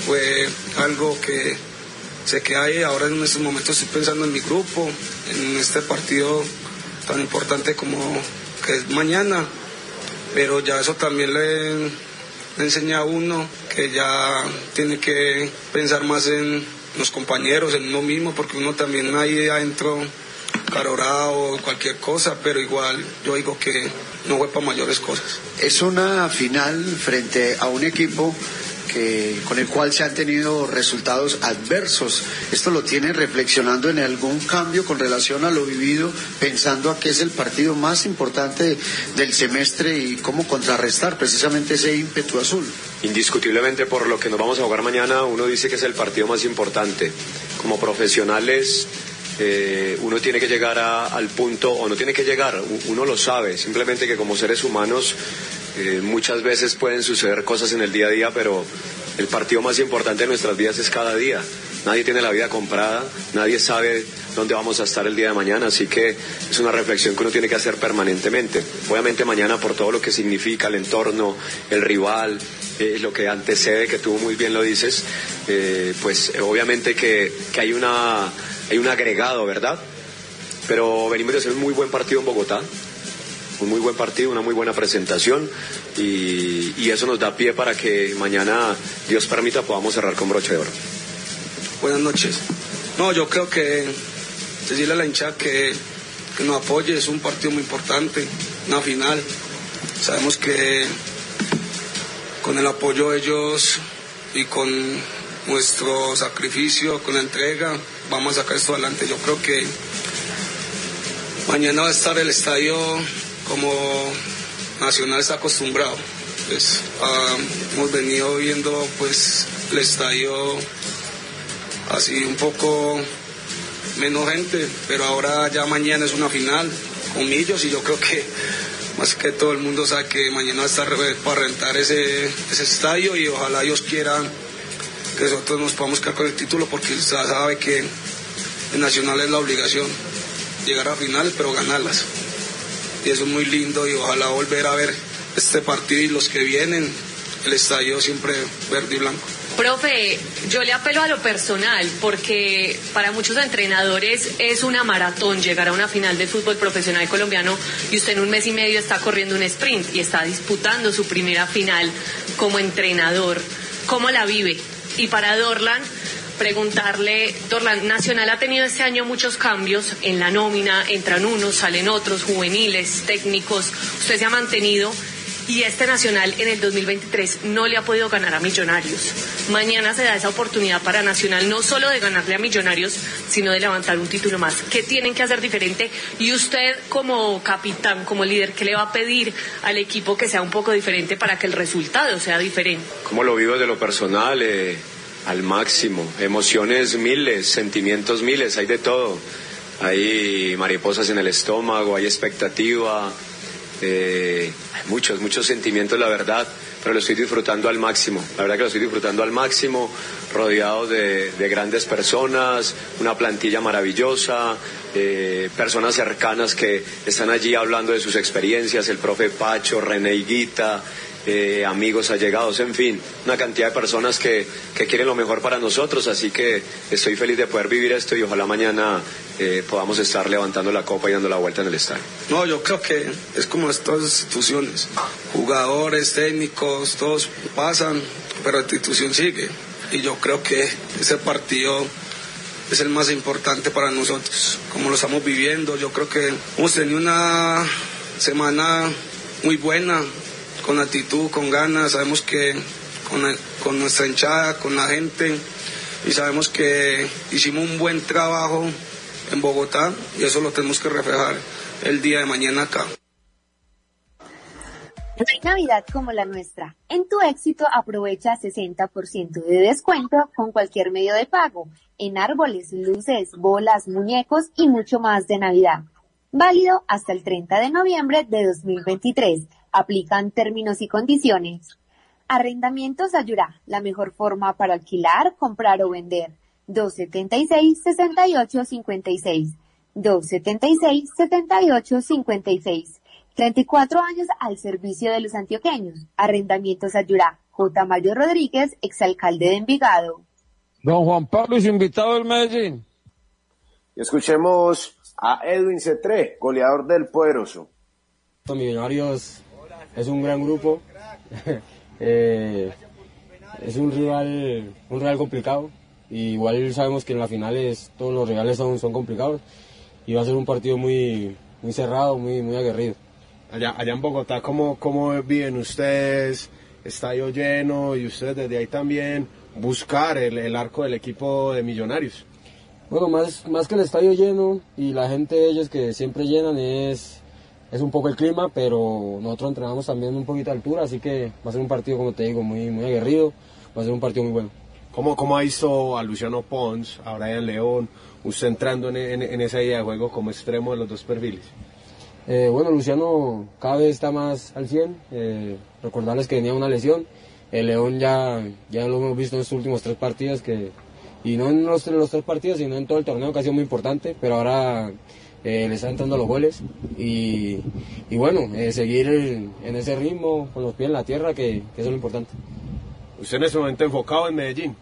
Fue algo que se queda ahí. Ahora en estos momentos estoy pensando en mi grupo, en este partido tan importante como que es mañana. Pero ya eso también le, le enseña a uno que ya tiene que pensar más en los compañeros, en uno mismo, porque uno también ahí adentro carorado, cualquier cosa, pero igual yo digo que no fue para mayores cosas. Es una final frente a un equipo que, con el cual se han tenido resultados adversos. Esto lo tiene reflexionando en algún cambio con relación a lo vivido, pensando a que es el partido más importante del semestre y cómo contrarrestar precisamente ese ímpetu azul. Indiscutiblemente por lo que nos vamos a jugar mañana, uno dice que es el partido más importante. Como profesionales, eh, uno tiene que llegar al punto, o no tiene que llegar, uno lo sabe, simplemente que como seres humanos eh, muchas veces pueden suceder cosas en el día a día, pero el partido más importante de nuestras vidas es cada día. Nadie tiene la vida comprada, nadie sabe dónde vamos a estar el día de mañana, así que es una reflexión que uno tiene que hacer permanentemente. Obviamente mañana por todo lo que significa el entorno, el rival, eh, lo que antecede, que tú muy bien lo dices, eh, pues obviamente que, que hay, una, hay un agregado, ¿verdad? Pero venimos de hacer un muy buen partido en Bogotá, un muy buen partido, una muy buena presentación y, y eso nos da pie para que mañana, Dios permita, podamos cerrar con broche de oro. Buenas noches. No, yo creo que decirle a la hinchada que, que nos apoye, es un partido muy importante, una final. Sabemos que con el apoyo de ellos y con nuestro sacrificio, con la entrega, vamos a sacar esto adelante. Yo creo que mañana va a estar el estadio como Nacional está acostumbrado. Pues, ah, hemos venido viendo pues el estadio así un poco menos gente, pero ahora ya mañana es una final con millos y yo creo que más que todo el mundo sabe que mañana va a estar para rentar ese, ese estadio y ojalá Dios quiera que nosotros nos podamos quedar con el título porque sabe que el Nacional es la obligación llegar a finales pero ganarlas y eso es muy lindo y ojalá volver a ver este partido y los que vienen el estadio siempre verde y blanco. Profe, yo le apelo a lo personal porque para muchos entrenadores es una maratón llegar a una final de fútbol profesional colombiano y usted en un mes y medio está corriendo un sprint y está disputando su primera final como entrenador. ¿Cómo la vive? Y para Dorlan, preguntarle, Dorlan, Nacional ha tenido este año muchos cambios en la nómina, entran unos, salen otros, juveniles, técnicos, usted se ha mantenido y este Nacional en el 2023 no le ha podido ganar a Millonarios. Mañana se da esa oportunidad para Nacional no solo de ganarle a Millonarios, sino de levantar un título más. ¿Qué tienen que hacer diferente? Y usted como capitán, como líder, ¿qué le va a pedir al equipo que sea un poco diferente para que el resultado sea diferente? ¿Cómo lo vivo de lo personal? Eh, al máximo. Emociones miles, sentimientos miles, hay de todo. Hay mariposas en el estómago, hay expectativa, eh, hay muchos, muchos sentimientos, la verdad, pero lo estoy disfrutando al máximo. La verdad que lo estoy disfrutando al máximo, rodeado de, de grandes personas, una plantilla maravillosa, eh, personas cercanas que están allí hablando de sus experiencias, el profe Pacho, René eh, amigos allegados, en fin, una cantidad de personas que, que, quieren lo mejor para nosotros, así que estoy feliz de poder vivir esto y ojalá mañana eh, podamos estar levantando la copa y dando la vuelta en el estadio. No, yo creo que es como estas instituciones, jugadores, técnicos, todos pasan, pero la institución sigue y yo creo que ese partido es el más importante para nosotros, como lo estamos viviendo, yo creo que hemos tenido una semana muy buena, con actitud, con ganas, sabemos que con, nuestra hinchada, con la gente, y sabemos que hicimos un buen trabajo en Bogotá y eso lo tenemos que reflejar el día de mañana acá. No Navidad como la nuestra. En tu éxito aprovecha 60% de descuento con cualquier medio de pago, en árboles, luces, bolas, muñecos y mucho más de Navidad. Válido hasta el 30 de noviembre de 2023. Aplican términos y condiciones. Arrendamientos Ayurá, la mejor forma para alquilar, comprar o vender. 276-6856. 276-7856. 34 años al servicio de los antioqueños. Arrendamientos Ayurá. J. Mario Rodríguez, exalcalde de Envigado. Don Juan Pablo es invitado del Medellín. Y escuchemos a Edwin Cetré, goleador del Poderoso. Millonarios es un gran grupo. eh, es un rival, un rival complicado. Y igual sabemos que en las finales todos los rivales son, son complicados. Y va a ser un partido muy, muy cerrado, muy, muy aguerrido. Allá, allá en Bogotá, ¿cómo, ¿cómo viven ustedes? Estadio lleno y ustedes desde ahí también buscar el, el arco del equipo de Millonarios. Bueno, más, más que el estadio lleno y la gente de ellos que siempre llenan es, es un poco el clima, pero nosotros entrenamos también un poquito de altura, así que va a ser un partido, como te digo, muy, muy aguerrido, va a ser un partido muy bueno. ¿Cómo, cómo ha visto a Luciano Pons, a Brian León, usted entrando en, en, en esa idea de juego como extremo de los dos perfiles? Eh, bueno, Luciano cada vez está más al 100, eh, recordarles que tenía una lesión, el León ya, ya lo hemos visto en estos últimos tres partidos, que, y no en los, en los tres partidos, sino en todo el torneo, que ha sido muy importante, pero ahora eh, le están entrando los goles y, y bueno, eh, seguir en ese ritmo, con los pies en la tierra, que, que, eso es lo importante. ¿Usted en este momento enfocado en Medellín?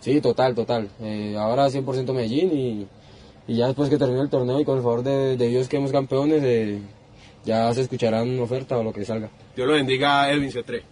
Sí, total, total. Eh, ahora 100% Medellín y, y, ya después que termine el torneo y con el favor de, de Dios quedemos campeones, eh, ya se escucharán oferta o lo que salga. Dios lo bendiga, Edwin C3.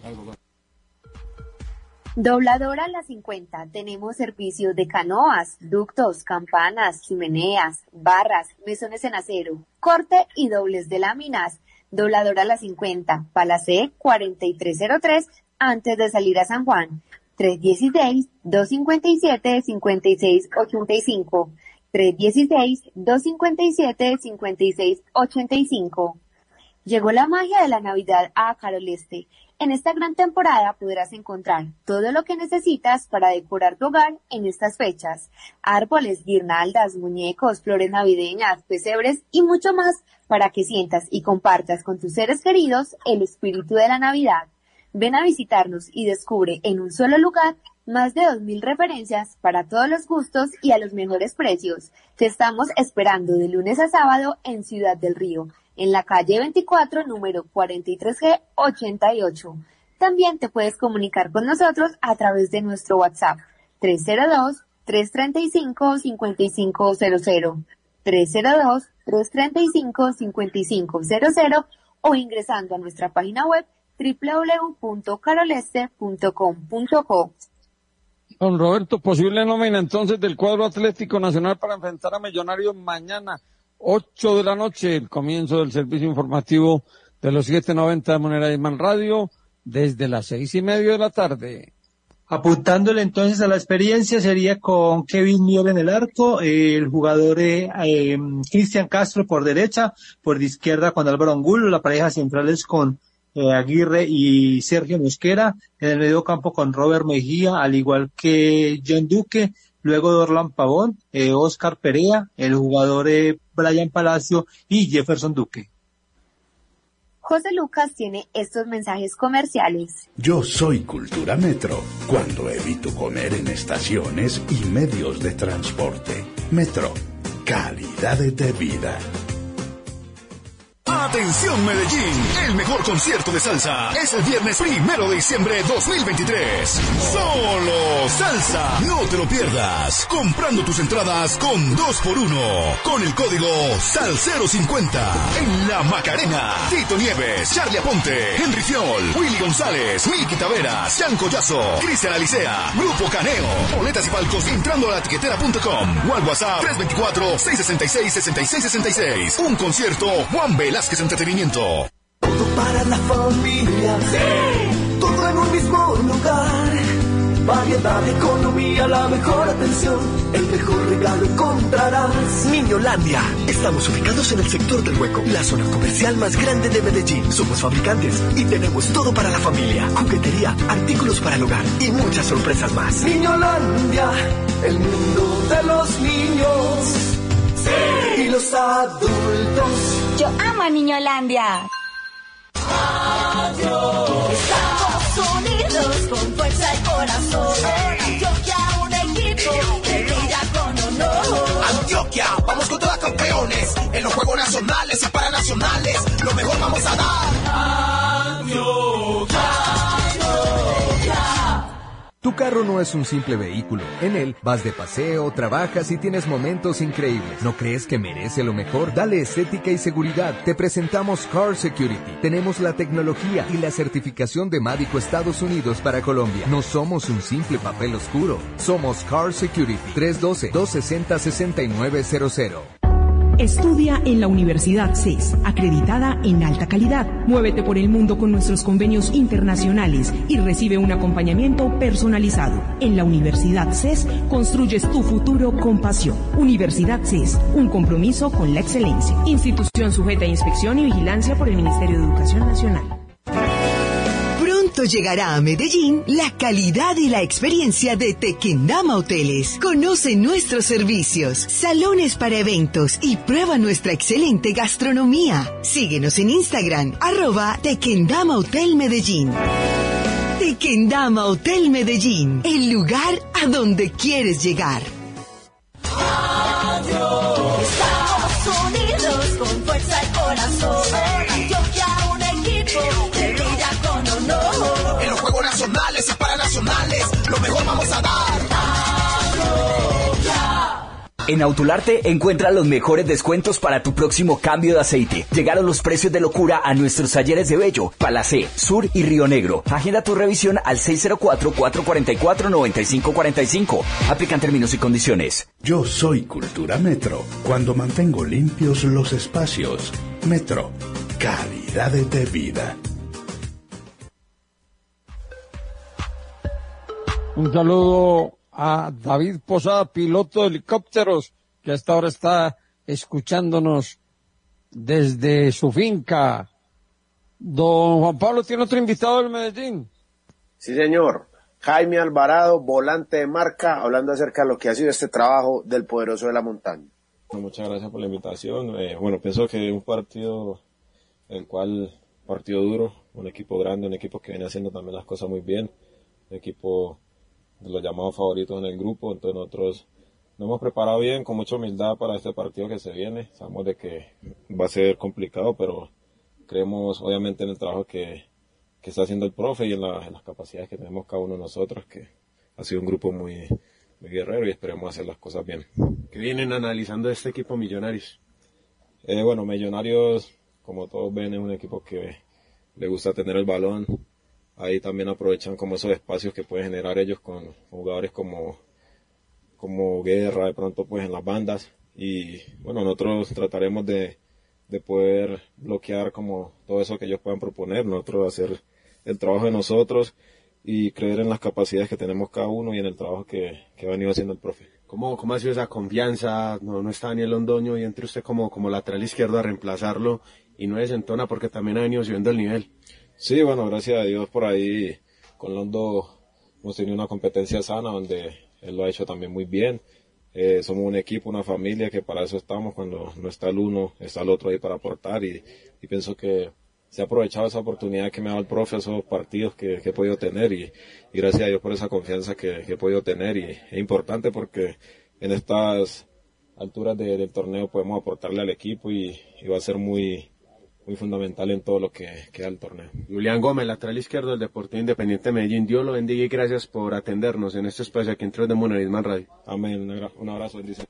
Dobladora La 50. Tenemos servicios de canoas, ductos, campanas, chimeneas, barras, mesones en acero, corte y dobles de láminas. Dobladora La 50, Palacé 4303, antes de salir a San Juan. 316-257-5685. 316-257-5685. Llegó la magia de la Navidad a Carol Este. En esta gran temporada podrás encontrar todo lo que necesitas para decorar tu hogar en estas fechas. Árboles, guirnaldas, muñecos, flores navideñas, pesebres y mucho más para que sientas y compartas con tus seres queridos el espíritu de la Navidad. Ven a visitarnos y descubre en un solo lugar más de 2.000 referencias para todos los gustos y a los mejores precios. Te estamos esperando de lunes a sábado en Ciudad del Río en la calle 24, número 43G 88. También te puedes comunicar con nosotros a través de nuestro WhatsApp 302-335-5500, 302-335-5500 o ingresando a nuestra página web www.caroleste.com.co. Don Roberto, posible nómina entonces del cuadro Atlético Nacional para enfrentar a Millonarios mañana 8 de la noche, el comienzo del servicio informativo de los 790 de Monera Man Radio, desde las seis y media de la tarde. Apuntándole entonces a la experiencia sería con Kevin Miel en el arco, el jugador eh, Cristian Castro por derecha, por de izquierda con Álvaro Angulo, la pareja central es con eh, Aguirre y Sergio Mosquera, en el medio campo con Robert Mejía, al igual que John Duque, luego de Orlán Pavón, eh, Oscar Perea, el jugador eh, Brian Palacio y Jefferson Duque. José Lucas tiene estos mensajes comerciales. Yo soy Cultura Metro cuando evito comer en estaciones y medios de transporte. Metro, calidad de vida. Atención Medellín, el mejor concierto de salsa es el viernes primero de diciembre 2023. Solo salsa, no te lo pierdas. Comprando tus entradas con 2 por 1 con el código SAL050 en La Macarena. Tito Nieves, Charlie Aponte, Henry Fiol, Willy González, Miki Taveras, Jan Collazo, Cristian Alicea, Grupo Caneo. Boletas y palcos entrando a la tiquetera.com o al WhatsApp 324-666-6666. Un concierto Juan Velasquez Entretenimiento. Todo para la familia. Sí. Todo en un mismo lugar. Variedad, economía, la mejor atención. El mejor regalo encontrarás. Niñolandia. Estamos ubicados en el sector del Hueco, la zona comercial más grande de Medellín. Somos fabricantes y tenemos todo para la familia. Juguetería, artículos para el hogar y muchas sorpresas más. Niñolandia. El mundo de los niños. Sí. Y los adultos. Yo amo a Niñolandia. Estamos unidos con fuerza y corazón. Antioquia, un equipo que brilla con honor. Antioquia, vamos con todas campeones. En los Juegos Nacionales y Paranacionales, lo mejor vamos a dar. Tu carro no es un simple vehículo. En él vas de paseo, trabajas y tienes momentos increíbles. ¿No crees que merece lo mejor? Dale estética y seguridad. Te presentamos Car Security. Tenemos la tecnología y la certificación de Mádico Estados Unidos para Colombia. No somos un simple papel oscuro. Somos Car Security. 312-260-6900. Estudia en la Universidad CES, acreditada en alta calidad. Muévete por el mundo con nuestros convenios internacionales y recibe un acompañamiento personalizado. En la Universidad CES construyes tu futuro con pasión. Universidad CES, un compromiso con la excelencia. Institución sujeta a inspección y vigilancia por el Ministerio de Educación Nacional. Llegará a Medellín la calidad y la experiencia de Tequendama Hoteles. Conoce nuestros servicios, salones para eventos y prueba nuestra excelente gastronomía. Síguenos en Instagram, arroba Tequendama Hotel Medellín. Tequendama Hotel Medellín, el lugar a donde quieres llegar. Estamos unidos con fuerza y corazón. Y Paranacionales, lo mejor vamos a dar. En Autolarte encuentra los mejores descuentos para tu próximo cambio de aceite. Llegaron los precios de locura a nuestros talleres de Bello, Palacé, Sur y Río Negro. Agenda tu revisión al 604-444-9545. Aplican términos y condiciones. Yo soy Cultura Metro cuando mantengo limpios los espacios. Metro, calidad de vida. Un saludo a David Posada, piloto de helicópteros, que hasta ahora está escuchándonos desde su finca. Don Juan Pablo tiene otro invitado del Medellín. Sí, señor. Jaime Alvarado, volante de marca, hablando acerca de lo que ha sido este trabajo del poderoso de la montaña. Muchas gracias por la invitación. Eh, bueno, pienso que un partido, el cual, partido duro, un equipo grande, un equipo que viene haciendo también las cosas muy bien, un equipo los llamados favoritos en el grupo, entonces nosotros nos hemos preparado bien, con mucha humildad para este partido que se viene, sabemos de que va a ser complicado, pero creemos obviamente en el trabajo que, que está haciendo el profe y en, las capacidades que tenemos cada uno de nosotros, que ha sido un grupo muy, muy guerrero y esperemos hacer las cosas bien. ¿Qué vienen analizando este equipo Millonarios? Eh, bueno, Millonarios, como todos ven, es un equipo que le gusta tener el balón, ahí también aprovechan como esos espacios que pueden generar ellos con jugadores como, como Guerra, de pronto pues en las bandas. Y bueno, nosotros trataremos de, de poder bloquear como todo eso que ellos puedan proponer, nosotros hacer el trabajo de nosotros y creer en las capacidades que tenemos cada uno y en el trabajo que, que ha venido haciendo el profe. ¿Cómo, ¿Cómo ha sido esa confianza? No, no está Daniel Londoño y entre usted como, como lateral izquierdo a reemplazarlo y no desentona porque también ha venido subiendo el nivel. Sí, bueno, gracias a Dios por ahí con Londo hemos tenido una competencia sana donde él lo ha hecho también muy bien. Eh, somos un equipo, una familia que para eso estamos. Cuando no está el uno, está el otro ahí para aportar y, pienso que se ha aprovechado esa oportunidad que me ha dado el profe, esos partidos que, he podido tener y, gracias a Dios por esa confianza que, he podido tener y es importante porque en estas alturas del torneo podemos aportarle al equipo y va a ser muy, muy fundamental en todo lo que queda el torneo. Julián Gómez, lateral izquierdo del Deportivo Independiente de Medellín. Dios lo bendiga y gracias por atendernos en este espacio aquí en de Monerisman Radio. Amén. Un abrazo, bendición.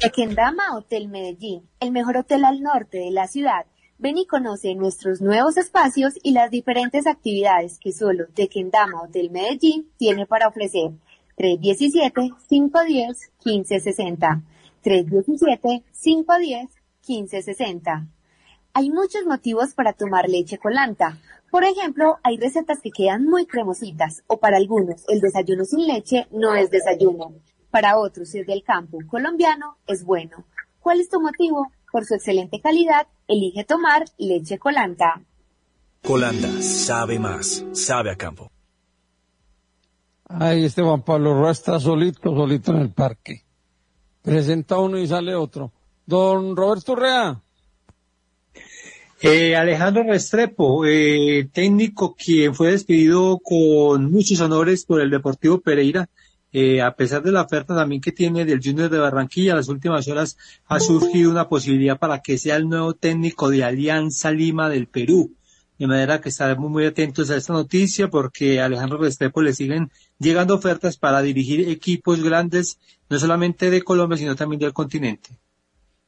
Tequendama Hotel Medellín, el mejor hotel al norte de la ciudad. Ven y conoce nuestros nuevos espacios y las diferentes actividades que solo Tequendama Hotel Medellín tiene para ofrecer. 317-510-1560. 317-510-1560. Hay muchos motivos para tomar leche colanta. Por ejemplo, hay recetas que quedan muy cremositas o para algunos el desayuno sin leche no es desayuno. Para otros, si es del campo colombiano, es bueno. ¿Cuál es tu motivo? Por su excelente calidad, elige tomar leche colanta. Colanda, sabe más, sabe a campo. Ay, este Juan Pablo Roa está solito, solito en el parque. Presenta uno y sale otro. Don Roberto Rea. Eh, Alejandro Restrepo, eh, técnico quien fue despedido con muchos honores por el Deportivo Pereira, eh, a pesar de la oferta también que tiene del Junior de Barranquilla, en las últimas horas ha surgido una posibilidad para que sea el nuevo técnico de Alianza Lima del Perú. De manera que estaremos muy atentos a esta noticia porque Alejandro Restrepo le siguen llegando ofertas para dirigir equipos grandes, no solamente de Colombia, sino también del continente.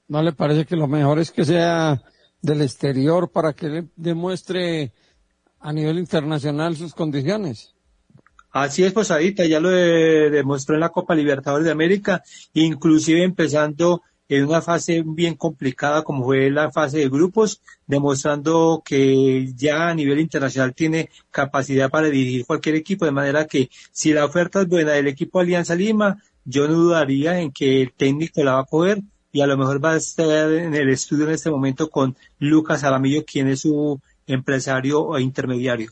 ¿No le parece que lo mejor es que sea del exterior para que demuestre a nivel internacional sus condiciones. Así es, Posadita, ya lo demostró en la Copa Libertadores de América, inclusive empezando en una fase bien complicada como fue la fase de grupos, demostrando que ya a nivel internacional tiene capacidad para dirigir cualquier equipo, de manera que si la oferta es buena del equipo Alianza Lima, yo no dudaría en que el técnico la va a coger y a lo mejor va a estar en el estudio en este momento con Lucas Aramillo, quien es su empresario e intermediario.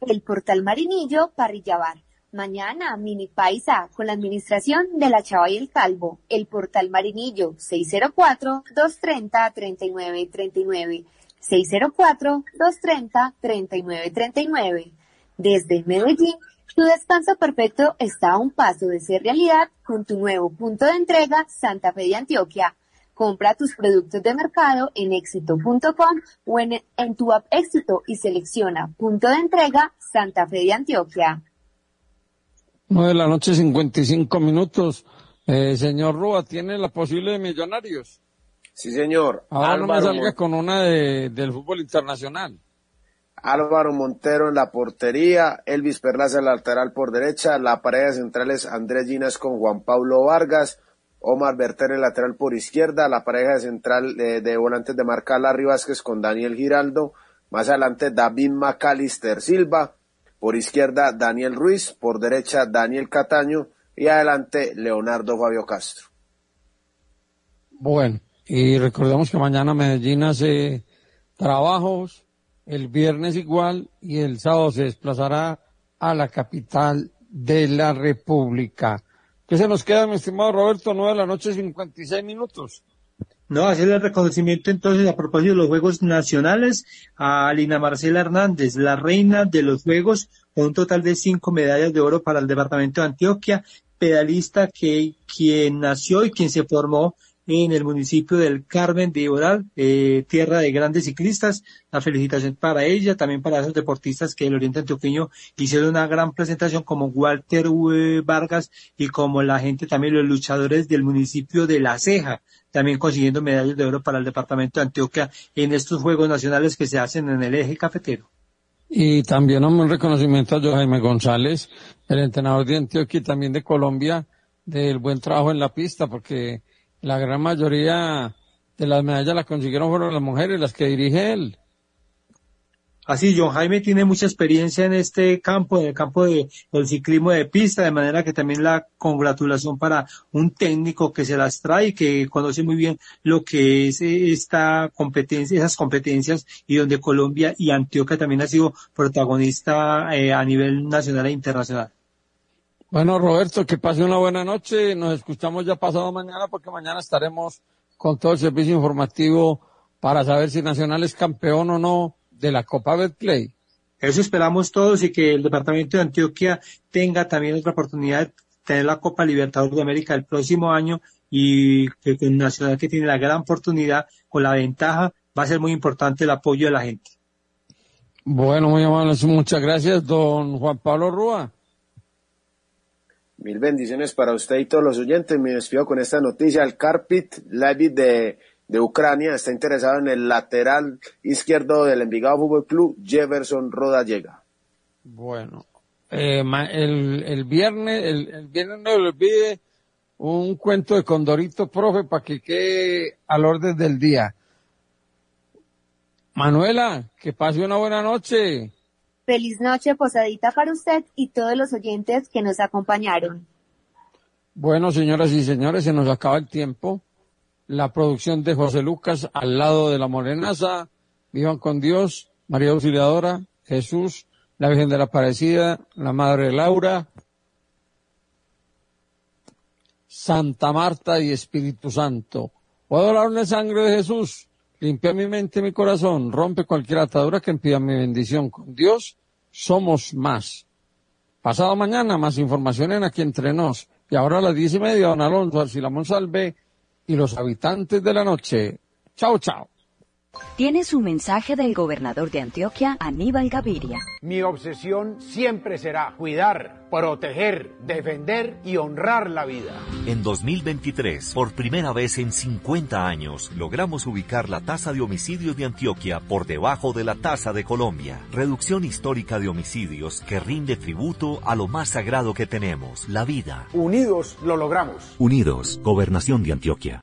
El portal Marinillo, Parrillabar. Mañana, Mini Paisa, con la administración de la Chava y el Calvo. El portal Marinillo, 604-230-3939. 604-230-3939. Desde Medellín, tu descanso perfecto está a un paso de ser realidad con tu nuevo punto de entrega Santa Fe de Antioquia. Compra tus productos de mercado en éxito.com o en, en tu app éxito y selecciona punto de entrega Santa Fe de Antioquia. 9 de la noche, 55 minutos. Eh, señor Rúa, ¿tiene la posible de millonarios? Sí, señor. Ahora no me salga con una de, del fútbol internacional. Álvaro Montero en la portería, Elvis Perlaza en la lateral por derecha, la pareja central es Andrés Ginas con Juan Pablo Vargas, Omar Berter en lateral por izquierda, la pareja central eh, de volantes de marca Larry Vázquez con Daniel Giraldo, más adelante David Macalister Silva, por izquierda Daniel Ruiz, por derecha Daniel Cataño y adelante Leonardo Fabio Castro. Bueno, y recordemos que mañana Medellín hace trabajos, el viernes igual y el sábado se desplazará a la capital de la República. ¿Qué se nos queda, mi estimado Roberto? 9 de la noche, 56 minutos. No, hacer el reconocimiento entonces a propósito de los Juegos Nacionales a Lina Marcela Hernández, la reina de los Juegos, con un total de cinco medallas de oro para el departamento de Antioquia, pedalista que quien nació y quien se formó en el municipio del Carmen de Oral, eh, tierra de grandes ciclistas. La felicitación para ella, también para esos deportistas que el Oriente Antioqueño hicieron una gran presentación como Walter. Vargas y como la gente también, los luchadores del municipio de La Ceja, también consiguiendo medallas de oro para el departamento de Antioquia en estos Juegos Nacionales que se hacen en el eje cafetero. Y también un reconocimiento a Jaime González, el entrenador de Antioquia y también de Colombia, del buen trabajo en la pista, porque la gran mayoría de las medallas las consiguieron fueron las mujeres, las que dirige él. Así, John Jaime tiene mucha experiencia en este campo, en el campo de, del ciclismo de pista, de manera que también la congratulación para un técnico que se las trae y que conoce muy bien lo que es esta competencia, esas competencias y donde Colombia y Antioquia también ha sido protagonista eh, a nivel nacional e internacional. Bueno, Roberto, que pase una buena noche. Nos escuchamos ya pasado mañana porque mañana estaremos con todo el servicio informativo para saber si Nacional es campeón o no de la Copa Betplay. Eso esperamos todos y que el Departamento de Antioquia tenga también otra oportunidad de tener la Copa Libertadores de América el próximo año y que con Nacional que tiene la gran oportunidad con la ventaja va a ser muy importante el apoyo de la gente. Bueno, muy amables, muchas gracias, don Juan Pablo Rúa. Mil bendiciones para usted y todos los oyentes. Me despido con esta noticia. El Carpit Levi de, Ucrania está interesado en el lateral izquierdo del Envigado Fútbol Club, Jefferson Rodallega. Bueno, eh, el, el, viernes, el, el, viernes no le olvide un cuento de Condorito, profe, para que quede al orden del día. Manuela, que pase una buena noche. Feliz noche posadita para usted y todos los oyentes que nos acompañaron. Bueno, señoras y señores, se nos acaba el tiempo. La producción de José Lucas al lado de la Morenaza. Vivan con Dios, María Auxiliadora, Jesús, la Virgen de la Aparecida, la Madre Laura, Santa Marta y Espíritu Santo. Puedo hablar de sangre de Jesús. Limpia mi mente y mi corazón, rompe cualquier atadura que impida mi bendición. Con Dios somos más. Pasado mañana, más información en Aquí Entre Nos. Y ahora a las diez y media, don Alonso Arcilamón Salve y los habitantes de la noche. Chao, chao. Tienes un mensaje del gobernador de Antioquia, Aníbal Gaviria. Mi obsesión siempre será cuidar, proteger, defender y honrar la vida. En 2023, por primera vez en 50 años, logramos ubicar la tasa de homicidios de Antioquia por debajo de la tasa de Colombia. Reducción histórica de homicidios que rinde tributo a lo más sagrado que tenemos, la vida. Unidos lo logramos. Unidos, Gobernación de Antioquia.